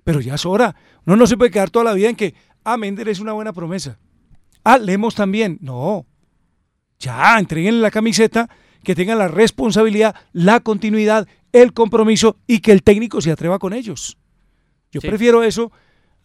Pero ya es hora. Uno no se puede quedar toda la vida en que, ah, Mender es una buena promesa. Ah, Lemos también. No. Ya, entreguen la camiseta, que tengan la responsabilidad, la continuidad, el compromiso y que el técnico se atreva con ellos. Yo Sí. prefiero eso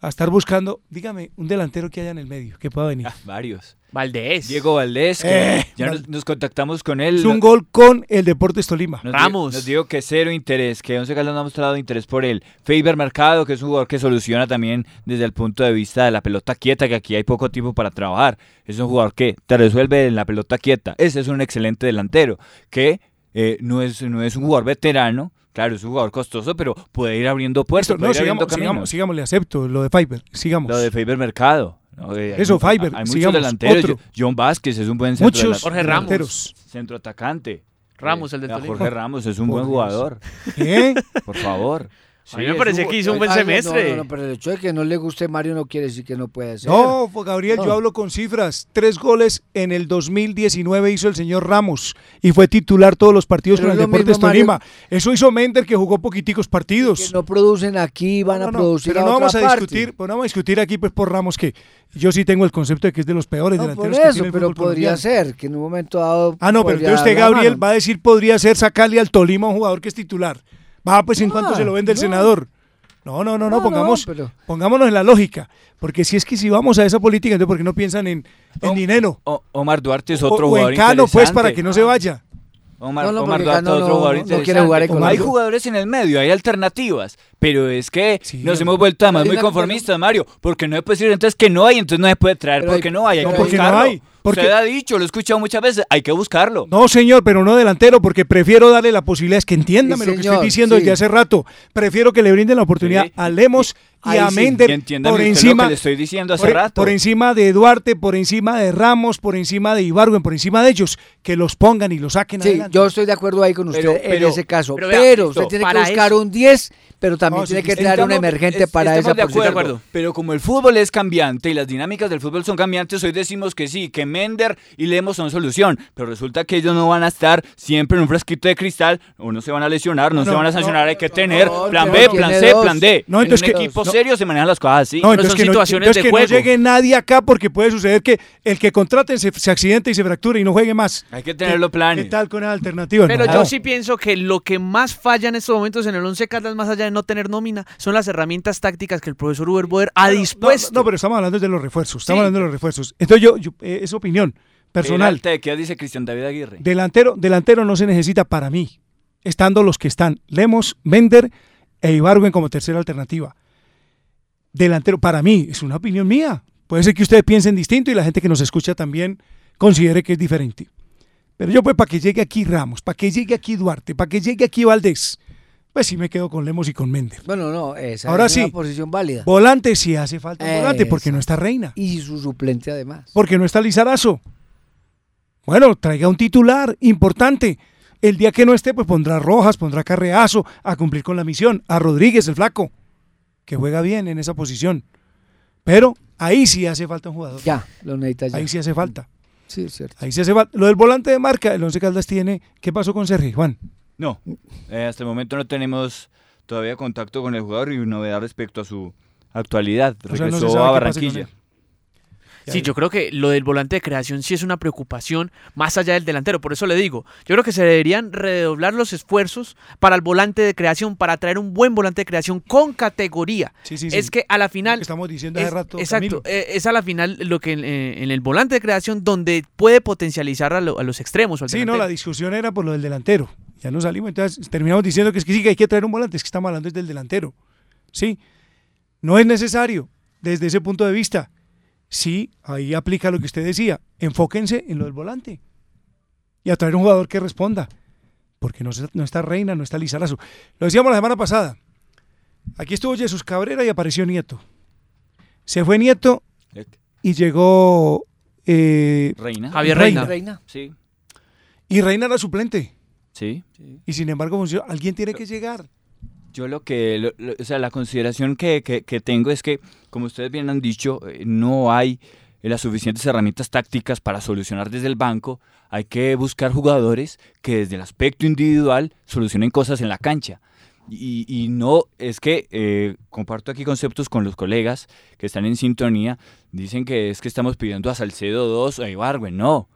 a estar buscando, dígame, un delantero que haya en el medio, que pueda venir. Varios. Valdés. Diego Valdés, que Eh, ya Val- nos, nos contactamos con él. Es un gol con el Deportes Tolima. Nos di- Nos dijo que cero interés, que Once Caldas no ha mostrado interés por él. Faber Mercado, que es un jugador que soluciona también desde el punto de vista de la pelota quieta, que aquí hay poco tiempo para trabajar. Es un jugador que te resuelve en la pelota quieta. Ese es un excelente delantero, que eh, no, es, no es un jugador veterano. Claro, es un jugador costoso, pero puede ir abriendo puertas, no, sigamos, sigamos, caminos. sigamos, le acepto lo de Fiber, sigamos. Lo de Faber Mercado. ¿no? Eh, Eso, Faber, Hay muchos sigamos, delanteros. otro. John Vázquez es un buen centro Muchos. Jorge Ramos. delanteros. Centro atacante. Ramos, el del Tolima. Jorge Ramos es un Por buen Dios. jugador. ¿Qué? Por favor. A mí me parecía que hizo un buen Ay, semestre. No, no, pero el hecho de que no le guste Mario no quiere decir que no puede ser. No, pues, Gabriel, yo hablo con cifras. Tres goles en el 2019 hizo el señor Ramos y fue titular todos los partidos Pero con el Deportes mismo, Mario. Tolima. Eso hizo Mender que jugó poquiticos partidos. Que no producen aquí, van No, a producir pero a no otra vamos a parte. discutir, no vamos a discutir aquí pues por Ramos que yo sí tengo el concepto de que es de los peores No, por delanteros que eso, tiene el pero podría colombiano. ser que en un momento dado. Ah, no, pero usted, Gabriel, va a decir podría ser sacarle al Tolima a un jugador que es titular. Va, pues en No, cuanto se lo vende el no. senador. No, no, no, no, No, no, pongamos, pero- pongámonos en la lógica. Porque si es que si vamos a esa política, entonces ¿por qué no piensan en, en dinero? O- Omar Duarte es O- otro o, jugador en Cano, pues, interesante. para que no se vaya. Omar, No, no, Omar porque Duarte otro no- jugador no quiere interesante. jugar en Hay jugadores en el medio, hay alternativas. Pero es que nos hombre. hemos vuelto además muy conformistas, Mario. Porque no se puede decir entonces que no hay, entonces no se puede traer Pero hay- porque no hay. Hay No, que porque no hay, porque- Usted ha dicho, lo he escuchado muchas veces, hay que buscarlo. No, señor, pero no delantero, porque prefiero darle la posibilidad. Es que entiéndame Sí, lo que señor, estoy diciendo sí. desde hace rato. Prefiero que le brinden la oportunidad Sí. a Lemos y, Ahí a sí, Mender por lo encima. que le estoy diciendo hace por, rato. por encima de Duarte, por encima de Ramos, por encima de Ibargüen, por encima de ellos, que los pongan y los saquen Sí, adelante. yo estoy de acuerdo ahí con usted Pero- en pero- ese caso. pero Pero, vea, usted tiene que buscar eso- un 10, pero también No, tiene sí, que traer un emergente es- para esa de posición. acuerdo, Pero como el fútbol es cambiante y las dinámicas del fútbol son cambiantes, hoy decimos que sí, que Mender y Lemos son solución. Pero resulta que ellos no van a estar siempre en un fresquito de cristal, o no se van a lesionar, no, No, se van a no, sancionar, hay que tener no, plan B, plan C, dos. plan D. No, en entonces un que- equipo no. serio se manejan las cosas así. No, entonces son que, no, situaciones entonces de que no juego. llegue nadie acá porque puede suceder que el que contraten se, se accidente y se fracture y no juegue más. Hay que tener los planes. ¿Qué tal con esa alternativa? Pero No. yo sí pienso que lo que más falla en estos momentos en el Once Caldas, más allá de no tener nómina, son las herramientas tácticas que el profesor Uber Boder ha No, dispuesto. No, pero estamos hablando de los refuerzos. Estamos Sí. hablando de los refuerzos. Entonces yo, yo, eh, es opinión personal. ¿Qué dice Cristian David Aguirre? Delantero, delantero no se necesita para mí, estando los que están, Lemos, Mender e Ibargüen como tercera alternativa. Delantero, para mí, es una opinión mía. Puede ser que ustedes piensen distinto y la gente que nos escucha también considere que es diferente. Pero yo pues para que llegue aquí Ramos, para que llegue aquí Duarte, para que llegue aquí Valdés, pues sí me quedo con Lemos y con Mender. Bueno, no, esa Ahora es sí. una posición válida. Volante sí hace falta un volante porque no está Reina, Y su suplente además. porque no está Lizarazo. Bueno, traiga un titular importante. El día que no esté, pues pondrá Rojas, pondrá Carreazo a cumplir con la misión. A Rodríguez, el flaco, que juega bien en esa posición. Pero ahí sí hace falta un jugador. Ya, lo necesita ya. Ahí sí hace falta. Sí, es cierto. Ahí sí hace falta. Lo del volante de marca, el Once Caldas tiene. ¿Qué pasó con Sergio, Juan? No, eh, hasta el momento no tenemos todavía contacto con el jugador y novedad respecto a su actualidad. O sea, no Regresó a Barranquilla. Sí, yo creo que lo del volante de creación sí es una preocupación más allá del delantero. Por eso le digo, yo creo que se deberían redoblar los esfuerzos para el volante de creación, para traer un buen volante de creación con categoría. Sí, sí, sí. Es que a la final... Lo que estamos diciendo hace es- rato. Exacto, Camilo. eh, es a la final lo que en, eh, en el volante de creación donde puede potencializar a, lo- a los extremos. o al Sí, no, la discusión era por lo del delantero. Ya no salimos, entonces terminamos diciendo que es que sí, que hay que traer un volante, es que estamos hablando del delantero. Sí, no es necesario desde ese punto de vista. Sí, ahí aplica lo que usted decía. Enfóquense en lo del volante y a traer un jugador que responda. Porque no, no está Reina, no está Lizarazo. Lo decíamos la semana pasada. Aquí estuvo Jesús Cabrera y apareció Nieto. Se fue Nieto y llegó eh, Reina. Javier Reina. Reina. Sí, Y Reina era suplente. Sí. Y sin embargo, alguien tiene que llegar. Yo lo que, lo- lo- o sea, la consideración que, que- que tengo es que, como ustedes bien han dicho, eh, no hay y las suficientes herramientas tácticas para solucionar desde el banco, hay que buscar jugadores que desde el aspecto individual solucionen cosas en la cancha. Y, y no, es que eh, comparto aquí conceptos con los colegas que están en sintonía, dicen que es que estamos pidiendo a Salcedo 2 o a Ibargüen, no.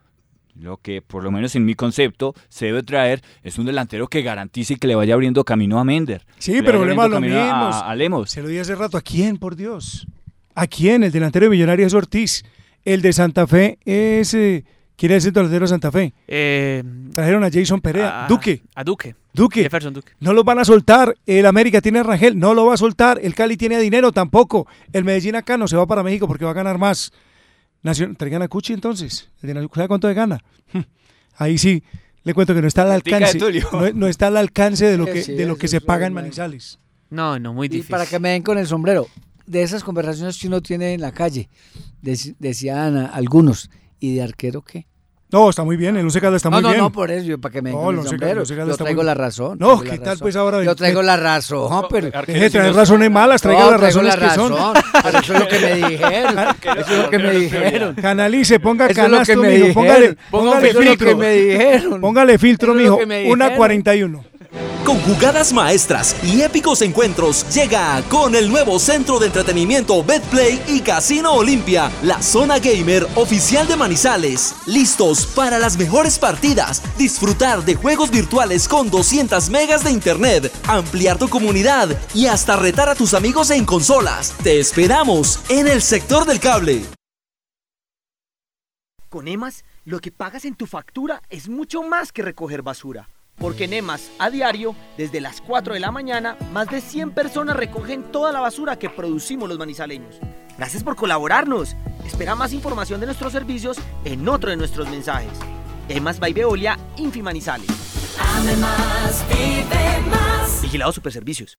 Lo que, por lo menos en mi concepto, se debe traer es un delantero que garantice y que le vaya abriendo camino a Mender. Sí, pero volvemos a lo mismo. a- a Lemos. Se lo di hace rato. ¿A quién, por Dios? ¿A quién? El delantero de Millonarios es Ortiz. El de Santa Fe es... eh, ¿Quién es el delantero de Santa Fe? Eh, Trajeron a Jason Perea. a- Duque. A Duque. Duque. Jefferson Duque. No los van a soltar. El América tiene a Rangel. No lo va a soltar. El Cali tiene dinero. Tampoco. El Medellín acá no se va para México porque va a ganar más. Nacion- Traigan a Cuchi entonces. El de Nacional, ¿sabe cuánto gana? <laughs> Ahí sí. Le cuento que no está al de alcance. No, no está al alcance de lo que, Sí, de lo que se paga en. Manizales. No, no, muy Y difícil. para que me den con el sombrero, de esas conversaciones que uno tiene en la calle, dec- decían algunos, ¿y de arquero qué? No, está muy bien. El Once Caldas está no, muy no, bien. no, por eso, yo, para que me No, el Once Caldas- el Yo traigo muy- la razón. No, ¿qué tal, razón. pues, ahora? Yo traigo la razón, pero... Deje de traer razones malas, traiga No, las traigo razones la que son. razón, pero eso es lo que me dijeron. Eso es lo que me dijeron. Canalice, ponga Eso es lo que canasto, me mijo, dijeron. póngale, Ponga póngale filtro. me dijeron. Póngale filtro, mijo. Una 41. Con jugadas maestras y épicos encuentros llega con el nuevo centro de entretenimiento Betplay y Casino Olimpia, la zona gamer oficial de Manizales. Listos para las mejores partidas, disfrutar de juegos virtuales con 200 megas de internet, ampliar tu comunidad y hasta retar a tus amigos en consolas. Te esperamos en el sector del cable. Con EMAS, lo que pagas en tu factura es mucho más que recoger basura. Porque en EMAS, a diario, desde las 4 de la mañana, más de 100 personas recogen toda la basura que producimos los manizaleños. Gracias por colaborarnos. Espera más información de nuestros servicios en otro de nuestros mensajes. EMAS by Veolia, Infi Manizales. Vigilado Superservicios.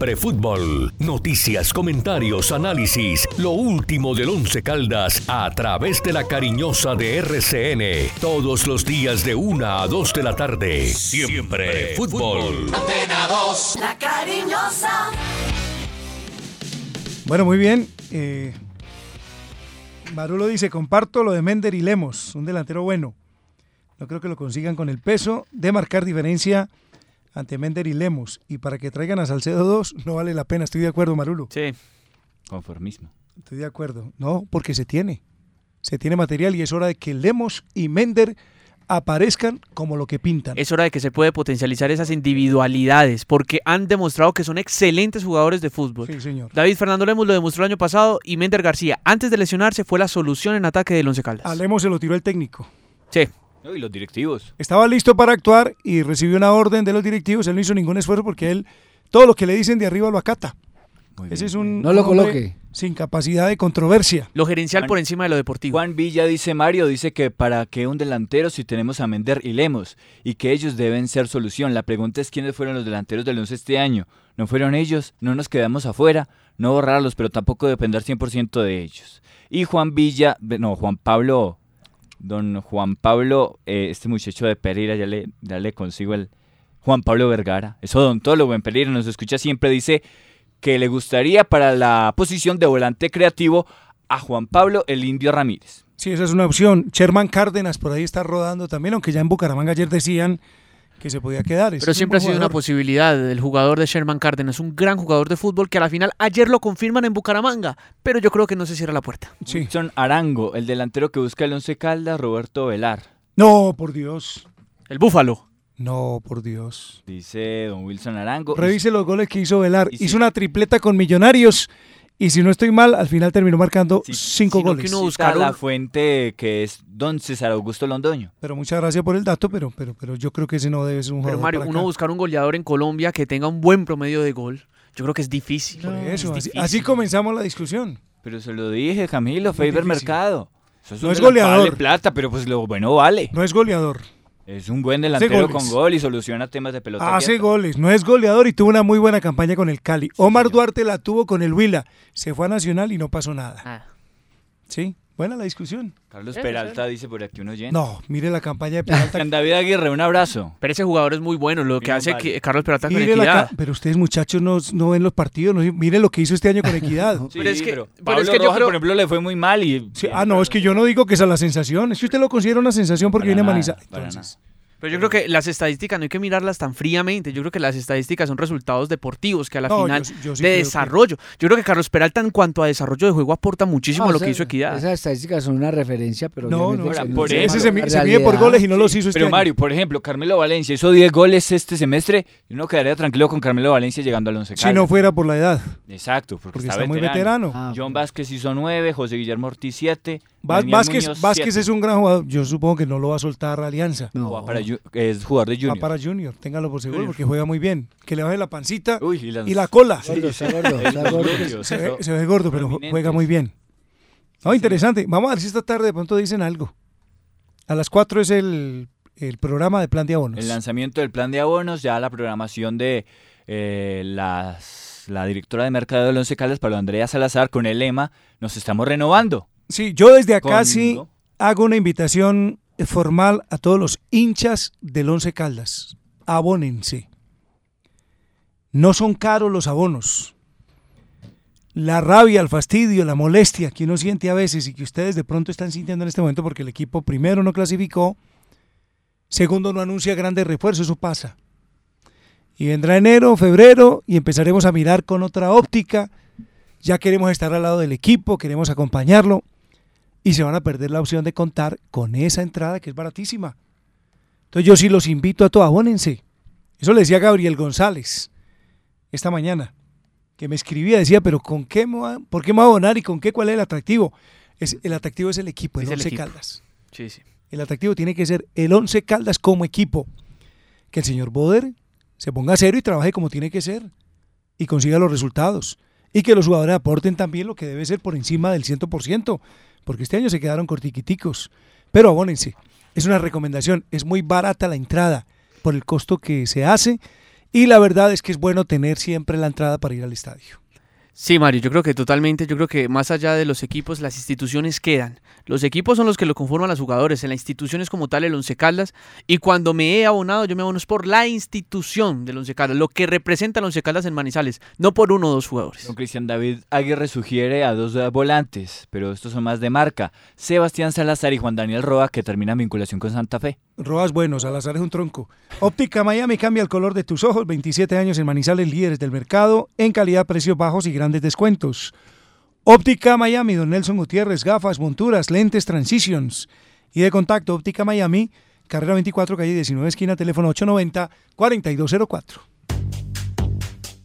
Siempre fútbol. Noticias, comentarios, análisis. Lo último del Once Caldas a través de la cariñosa de RCN. Todos los días de 1 a 2 de la tarde. Siempre fútbol. Antena 2. La cariñosa. Bueno, muy bien. Eh, Marulo dice, comparto lo de Mender y Lemos, un delantero bueno. No creo que lo consigan con el peso de marcar diferencia ante Mender y Lemos. Y para que traigan a Salcedo 2, no vale la pena. Estoy de acuerdo, Marulo. Sí. Conformismo. Estoy de acuerdo. No, porque se tiene. Se tiene material y es hora de que Lemos y Mender aparezcan como lo que pintan. Es hora de que se puede potencializar esas individualidades, porque han demostrado que son excelentes jugadores de fútbol. Sí, señor. David Fernando Lemos lo demostró el año pasado y Mender García, antes de lesionarse, fue la solución en ataque del Once Caldas. A Lemos se lo tiró el técnico. Sí. No, y los directivos. Estaba listo para actuar y recibió una orden de los directivos. Él no hizo ningún esfuerzo porque él, todo lo que le dicen de arriba lo acata. Ese es un, No lo coloque. sin capacidad de controversia. Lo gerencial Juan- por encima de lo deportivo. Juan Villa dice Mario, dice que para qué un delantero si tenemos a Mender y Lemos y que ellos deben ser solución. La pregunta es quiénes fueron los delanteros del 11 este año. ¿No fueron ellos? ¿No nos quedamos afuera? No borrarlos, pero tampoco depender 100% de ellos. Y Juan Villa, no, Juan Pablo, don Juan Pablo, eh, este muchacho de Pereira, ya le, ya le consigo el Juan Pablo Vergara, es odontólogo en Pereira, nos escucha siempre, dice que le gustaría para la posición de volante creativo a Juan Pablo el Indio Ramírez. Sí, esa es una opción. Sherman Cárdenas por ahí está rodando también, aunque ya en Bucaramanga ayer decían que se podía quedar. Ese Pero es un siempre ha sido una posibilidad. El jugador de Sherman Cárdenas, un gran jugador de fútbol que a la final ayer lo confirman en Bucaramanga, pero yo creo que no se cierra la puerta. Wilson Arango, el delantero que busca el Once Caldas, Roberto Velar. No, por Dios. El Búfalo. No, por Dios. Dice don Wilson Arango. Revise los goles que hizo Velar. Hizo una tripleta con Millonarios y si no estoy mal, al final terminó marcando cinco Sino goles. que uno busca la fuente que es don César Augusto Londoño. Pero muchas gracias por el dato, pero, pero, pero yo creo que ese no debe ser un Pero jugador Mario, para uno acá. buscar un goleador en Colombia que tenga un buen promedio de gol, yo creo que es difícil. Por eso, así, difícil. así comenzamos la discusión. Pero se lo dije, Camilo, Faber. Mercado. Eso No es goleador. Vale plata, pero pues lo bueno vale. No es goleador. Es un buen delantero con gol y soluciona temas de pelota. Hace goles, no es goleador y tuvo una muy buena campaña con el Cali. Omar Duarte la tuvo con el Huila. Se fue a Nacional y no pasó nada. Ah. Sí, buena la discusión. Carlos Peralta dice por aquí un oyente. No, mire la campaña de Peralta. Juan <laughs> David Aguirre, un abrazo. Pero ese jugador es muy bueno, lo que Bien, hace vale. que Carlos Peralta con Mire equidad. pero ustedes muchachos no, no ven los partidos, no, mire lo que hizo este año con Equidad. <laughs> Sí, Pero es que- pero pero Pablo es que yo creo- por ejemplo, le fue muy mal y... Sí, ah, no, es que yo no digo que esa es la sensación, es que usted lo considera una sensación porque Para viene nada, Manizales. para Entonces, Pero yo creo que las estadísticas no hay que mirarlas tan fríamente. Yo creo que las estadísticas son resultados deportivos que a la No, final yo sí- yo sí de que- desarrollo. Yo creo que Carlos Peralta en cuanto a desarrollo de juego aporta muchísimo No, a lo que hizo Equidad. Esas estadísticas son una referencia, pero No, no, por no eso. ese se, mide por goles y no los hizo este Pero año. Mario, por ejemplo, Carmelo Valencia hizo 10 goles este semestre y uno quedaría tranquilo con Carmelo Valencia llegando al 11 si no fuera por la edad. Exacto, porque, Porque está, está muy veterano. veterano. Ah, John Vázquez hizo 9, José Guillermo Ortiz 7. Va- Vázquez, Vázquez es un gran jugador. Yo supongo que no lo va a soltar a Alianza. No. para es jugador de Va Junior. para Junior, téngalo por seguro, porque juega muy bien. Que le baje la pancita Uy, y, las- y la cola. Gordo, está gordo, está gordo. glúteos, Se ve, eso. se ve gordo, pero juega muy bien. No, interesante. Vamos a ver si esta tarde de pronto dicen algo. A las 4 es el, el programa de plan de abonos. El lanzamiento del plan de abonos, ya la programación de eh, las, la directora de mercado del Once Caldas, Pablo Andrea Salazar, con el lema Nos estamos renovando. Sí, yo desde acá sí hago una invitación formal a todos los hinchas del Once Caldas. Abónense. No son caros los abonos. La rabia, el fastidio, la molestia que uno siente a veces y que ustedes de pronto están sintiendo en este momento porque el equipo primero no clasificó, segundo no anuncia grandes refuerzos, eso pasa. Y vendrá enero, febrero y empezaremos a mirar con otra óptica. Ya queremos estar al lado del equipo, queremos acompañarlo y se van a perder la opción de contar con esa entrada que es baratísima. Entonces yo sí los invito a todos, abónense. Eso le decía Gabriel González esta mañana, que me escribía, decía, pero ¿con qué me voy a- ¿por qué me voy a abonar y con qué? ¿Cuál es el atractivo? Es, el atractivo es el equipo, el Es el Once equipo. Caldas. Sí, sí. El atractivo tiene que ser el Once Caldas como equipo. Que el señor Boder se ponga a cero y trabaje como tiene que ser y consiga los resultados. Y que los jugadores aporten también lo que debe ser por encima del 100%, porque este año se quedaron cortiquiticos. Pero abónense, es una recomendación, es muy barata la entrada por el costo que se hace y la verdad es que es bueno tener siempre la entrada para ir al estadio. Sí, Mario, yo creo que totalmente, yo creo que más allá de los equipos, las instituciones quedan. Los equipos son los que lo conforman a los jugadores, en la institución es como tal el Once Caldas, y cuando me he abonado, yo me abono es por la institución del Once Caldas, lo que representa el Once Caldas en Manizales, no por uno o dos jugadores. Don Cristian David Aguirre sugiere a dos volantes, pero estos son más de marca. Sebastián Salazar y Juan Daniel Roa, que terminan vinculación con Santa Fe. Robas buenos, Salazar es un tronco. Óptica Miami cambia el color de tus ojos. 27 años en Manizales, líderes del mercado en calidad, precios bajos y grandes descuentos. Óptica Miami, don Nelson Gutiérrez, gafas, monturas, lentes, transitions. Y de contacto, Óptica Miami, carrera 24, calle 19, esquina, teléfono 890-4204.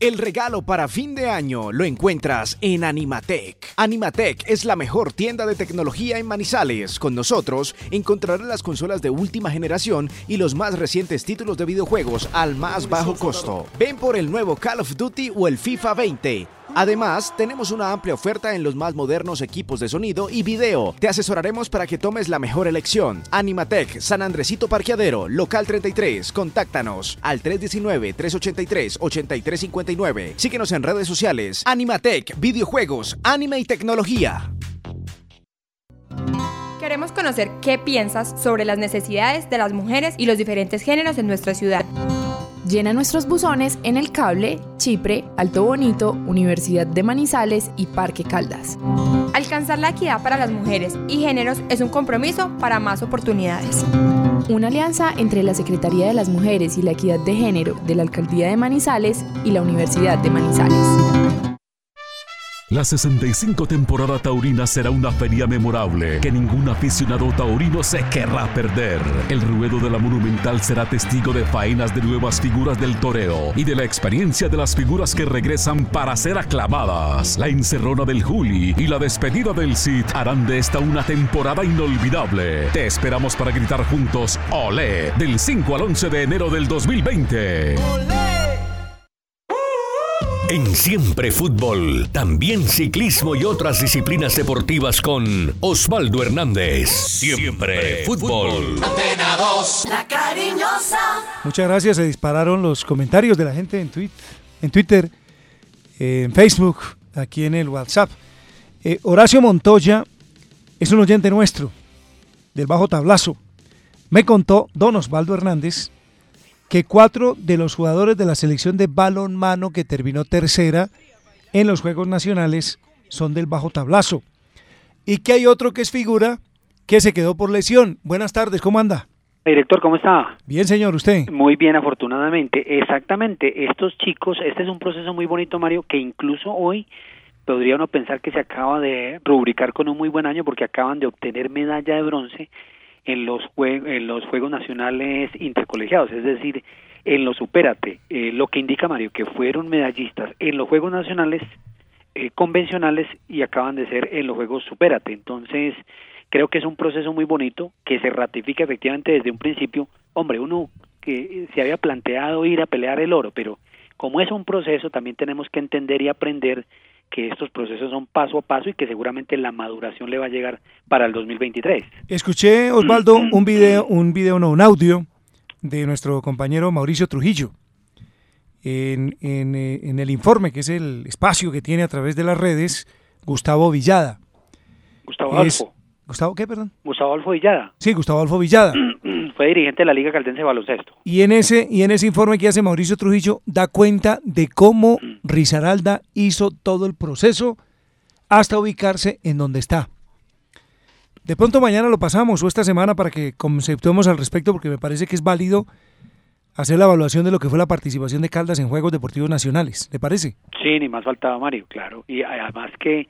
El regalo para fin de año lo encuentras en Animatec. Animatec es la mejor tienda de tecnología en Manizales. Con nosotros encontrarás las consolas de última generación y los más recientes títulos de videojuegos al más bajo costo. Ven por el nuevo Call of Duty o el FIFA 20. Además, tenemos una amplia oferta en los más modernos equipos de sonido y video. Te asesoraremos para que tomes la mejor elección. Animatec, San Andresito Parqueadero, local 33. Contáctanos al 319-383-8359. Síguenos en redes sociales. Animatec, videojuegos, anime y tecnología. Queremos conocer qué piensas sobre las necesidades de las mujeres y los diferentes géneros en nuestra ciudad. Llena nuestros buzones en El Cable, Chipre, Alto Bonito, Universidad de Manizales y Parque Caldas. Alcanzar la equidad para las mujeres y géneros es un compromiso para más oportunidades. Una alianza entre la Secretaría de las Mujeres y la Equidad de Género de la Alcaldía de Manizales y la Universidad de Manizales. La 65 temporada taurina será una feria memorable que ningún aficionado taurino se querrá perder. El ruedo de la Monumental será testigo de faenas de nuevas figuras del toreo y de la experiencia de las figuras que regresan para ser aclamadas. La encerrona del Juli y la despedida del Cid harán de esta una temporada inolvidable. Te esperamos para gritar juntos ¡Olé! del 5 al 11 de enero del 2020. En Siempre Fútbol, también ciclismo y otras disciplinas deportivas con Osvaldo Hernández. Siempre Fútbol. Antena 2, la cariñosa. Muchas gracias. Se dispararon los comentarios de la gente en, tweet, en Twitter, en Facebook, aquí en el WhatsApp. Eh, Horacio Montoya es un oyente nuestro, del Bajo Tablazo. Me contó don Osvaldo Hernández que cuatro de los jugadores de la selección de balonmano que terminó tercera en los Juegos Nacionales son del Bajo Tablazo. Y que hay otro que es figura que se quedó por lesión. Buenas tardes, ¿cómo anda? Director, ¿cómo está? Bien, señor, ¿usted? Muy bien, afortunadamente. Exactamente, estos chicos, este es un proceso muy bonito, Mario, que incluso hoy podría uno pensar que se acaba de rubricar con un muy buen año porque acaban de obtener medalla de bronce en los, jue- en los Juegos Nacionales Intercolegiados, es decir, en los Supérate, eh, lo que indica Mario que fueron medallistas en los Juegos Nacionales eh, convencionales y acaban de ser en los Juegos Supérate. Entonces, creo que es un proceso muy bonito que se ratifica efectivamente desde un principio. Hombre, uno que se había planteado ir a pelear el oro, pero como es un proceso, también tenemos que entender y aprender que estos procesos son paso a paso y que seguramente la maduración le va a llegar para el 2023. Escuché, Osvaldo, un video, un video, no, un audio de nuestro compañero Mauricio Trujillo en, en, eh, en el informe, que es el espacio que tiene a través de las redes, Gustavo Villada. Gustavo Es- Alfo, ¿Gustavo qué, perdón? Gustavo Alfo Villada, Sí, Gustavo Alfo Villada. <clears throat> fue dirigente de la Liga Caldense de Baloncesto. Y en ese, y en ese informe que hace Mauricio Trujillo da cuenta de cómo Risaralda hizo todo el proceso hasta ubicarse en donde está. De pronto mañana lo pasamos o esta semana para que conceptuemos al respecto porque me parece que es válido hacer la evaluación de lo que fue la participación de Caldas en Juegos Deportivos Nacionales. ¿Le parece? Sí, ni más faltaba Mario, claro. Y además que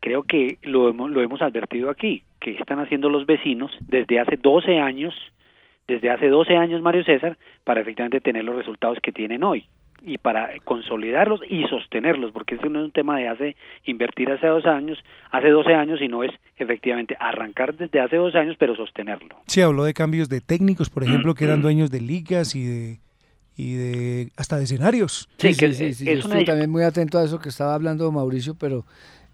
creo que lo hemos, lo hemos advertido aquí, que están haciendo los vecinos desde hace 12 años, desde hace 12 años Mario César, para efectivamente tener los resultados que tienen hoy y para consolidarlos y sostenerlos, porque eso no es un tema de hace invertir hace dos años, hace 12 años, sino es efectivamente arrancar desde hace dos años, pero sostenerlo. Sí, habló de cambios de técnicos, por ejemplo, que eran dueños de ligas y de, y de hasta de escenarios. Sí, sí, sí, sí, yo estoy también muy atento a eso que estaba hablando Mauricio, pero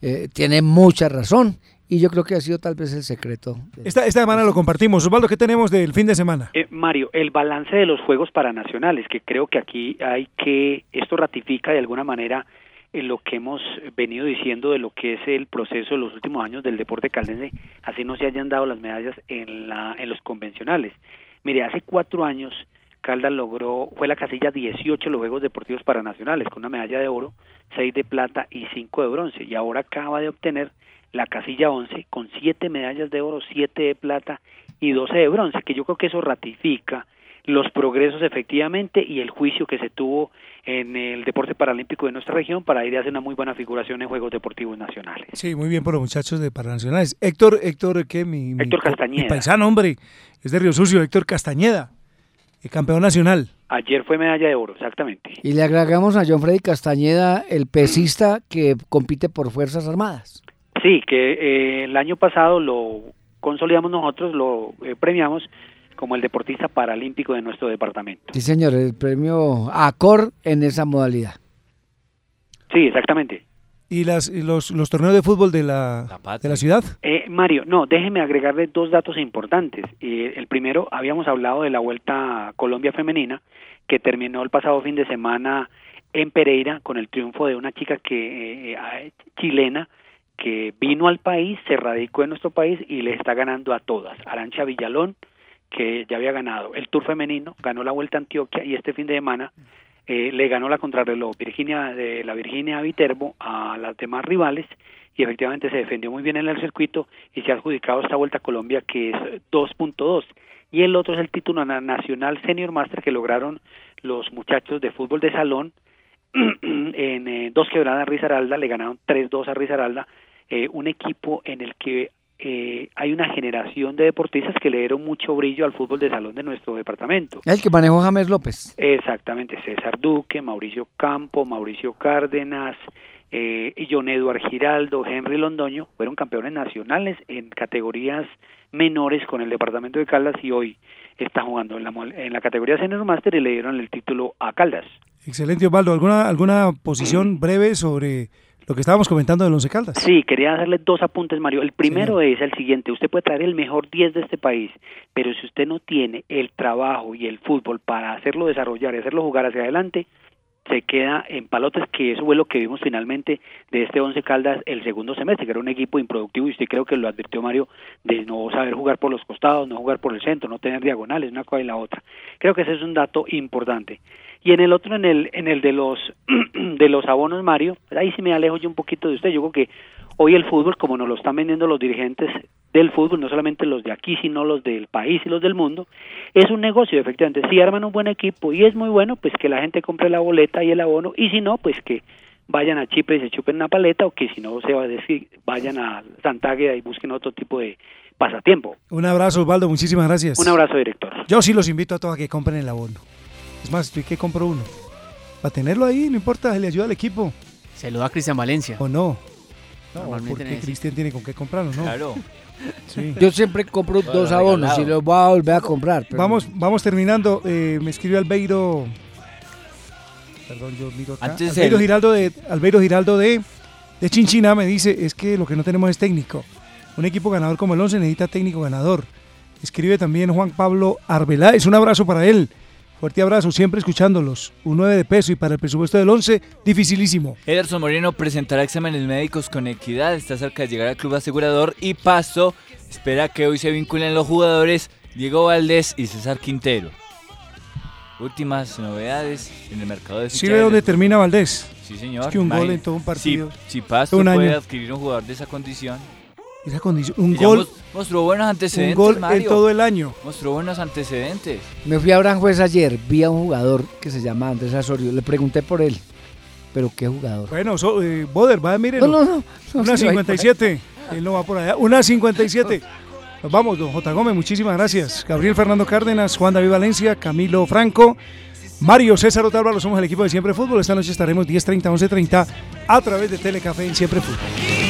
eh, tiene mucha razón y yo creo que ha sido tal vez el secreto. Esta, esta semana lo compartimos. Osvaldo, ¿qué tenemos del fin de semana? Eh, Mario, el balance de los Juegos Paranacionales, que creo que aquí hay que, esto ratifica de alguna manera en lo que hemos venido diciendo de lo que es el proceso de los últimos años del deporte caldense, así no se hayan dado las medallas en, la, en los convencionales. Mire, hace cuatro años Caldas logró, fue la casilla 18 de los Juegos Deportivos Paranacionales, con una medalla de oro, 6 de plata y 5 de bronce, y ahora acaba de obtener la casilla 11 con 7 medallas de oro, 7 de plata y 12 de bronce, que yo creo que eso ratifica los progresos efectivamente y el juicio que se tuvo en el deporte paralímpico de nuestra región para ir a hacer una muy buena figuración en Juegos Deportivos Nacionales. Sí, muy bien por los muchachos de Paranacionales. Héctor, Héctor, ¿qué? Mi, Héctor Castañeda. Mi paisano, hombre. Es de Río Sucio, Héctor Castañeda, el campeón nacional. Ayer fue medalla de oro, exactamente. Y le agregamos a John Freddy Castañeda, el pesista que compite por Fuerzas Armadas. Sí, que eh, el año pasado lo consolidamos nosotros, lo eh, premiamos como el deportista paralímpico de nuestro departamento. Sí, señor, el premio ACOR en esa modalidad. Sí, exactamente. ¿Y las, y los, los torneos de fútbol de la, de la ciudad? Eh, Mario, no, déjeme agregarle dos datos importantes. Eh, el primero, habíamos hablado de la Vuelta a Colombia Femenina, que terminó el pasado fin de semana en Pereira con el triunfo de una chica que eh, chilena que vino al país, se radicó en nuestro país y le está ganando a todas. Arancha Villalón, que ya había ganado el Tour femenino, ganó la Vuelta a Antioquia y este fin de semana eh, le ganó la contrarreloj Virginia de la Virginia Viterbo a las demás rivales y efectivamente se defendió muy bien en el circuito y se ha adjudicado esta Vuelta a Colombia que es 2.2 y el otro es el título na- nacional Senior Master que lograron los muchachos de fútbol de salón <clears throat> en eh, dos quebradas a Risaralda, le ganaron 3-2 a Risaralda, eh, un equipo en el que eh, hay una generación de deportistas que le dieron mucho brillo al fútbol de salón de nuestro departamento. El que manejó James López. Exactamente, César Duque, Mauricio Campo, Mauricio Cárdenas, eh, y John Eduard Giraldo, Henry Londoño, fueron campeones nacionales en categorías menores con el departamento de Caldas y hoy está jugando en la, mol- en la categoría Senior Master y le dieron el título a Caldas. Excelente, Osvaldo. ¿Alguna, alguna posición breve sobre lo que estábamos comentando del Once Caldas? Sí, quería hacerle dos apuntes, Mario. El primero es el siguiente. Usted puede traer el mejor 10 de este país, pero si usted no tiene el trabajo y el fútbol para hacerlo desarrollar y hacerlo jugar hacia adelante, se queda en palotes, que eso fue lo que vimos finalmente de este Once Caldas el segundo semestre, que era un equipo improductivo y usted creo que lo advirtió Mario de no saber jugar por los costados, no jugar por el centro, no tener diagonales, una cosa y la otra. Creo que ese es un dato importante. Y en el otro, en el, en el de los <clears throat> de los abonos, Mario, pues ahí sí me alejo yo un poquito de usted. Yo creo que hoy el fútbol, como nos lo están vendiendo los dirigentes del fútbol, no solamente los de aquí, sino los del país y los del mundo, es un negocio, efectivamente. Si arman un buen equipo y es muy bueno, pues que la gente compre la boleta y el abono, y si no, pues que vayan a Chipre y se chupen una paleta, o que si no se va a decir, vayan a Santa Águeda y busquen otro tipo de pasatiempo. Un abrazo, Osvaldo. Muchísimas gracias. Un abrazo, director. Yo sí los invito a todos a que compren el abono. Es más, estoy que compro uno. Para tenerlo ahí, no importa, le ayuda al equipo. Se lo da Cristian Valencia. ¿O no? No, porque. Cristian tiene con qué comprarlo, ¿no? Claro. <laughs> Sí. Yo siempre compro Bueno, dos abonos regalado. y los voy a volver a comprar. pero- Vamos, vamos terminando. Eh, me escribió Albeiro. Perdón, yo miro acá. Antes Albeiro el- Giraldo de Albeiro Giraldo de, de Chinchina me dice es que lo que no tenemos es técnico. Un equipo ganador como el 11 necesita técnico ganador. Escribe también Juan Pablo Arbeláez. Un abrazo para él. Fuerte abrazo, siempre escuchándolos. Un 9 de peso y para el presupuesto del 11, dificilísimo. Ederson Moreno presentará exámenes médicos con equidad, está cerca de llegar al club asegurador y Paso espera que hoy se vinculen los jugadores Diego Valdés y César Quintero. Últimas novedades en el mercado de ¿Sí fichajes ve dónde termina Valdés? Sí, señor. Es que un gol en todo un partido. Si, si Pasto Un puede año. adquirir un jugador de esa condición. Esa condición. Un gol. mos- Mostró buenos antecedentes. Un gol en todo el año. Mostró buenos antecedentes. Me fui a Aranjuez ayer, vi a un jugador que se llama Andrés Asorio, le pregunté por él. Pero qué jugador. Bueno, so, eh, Boder, va, mírenlo. No, no, no, no Una se va a ir 57. Él no va por allá. Una 57. Nos vamos, don J. Gómez, muchísimas gracias. Gabriel Fernando Cárdenas, Juan David Valencia, Camilo Franco, Mario César Otálvaro, somos el equipo de Siempre Fútbol. Esta noche estaremos 10.30, 11.30 a través de Telecafé en Siempre Fútbol.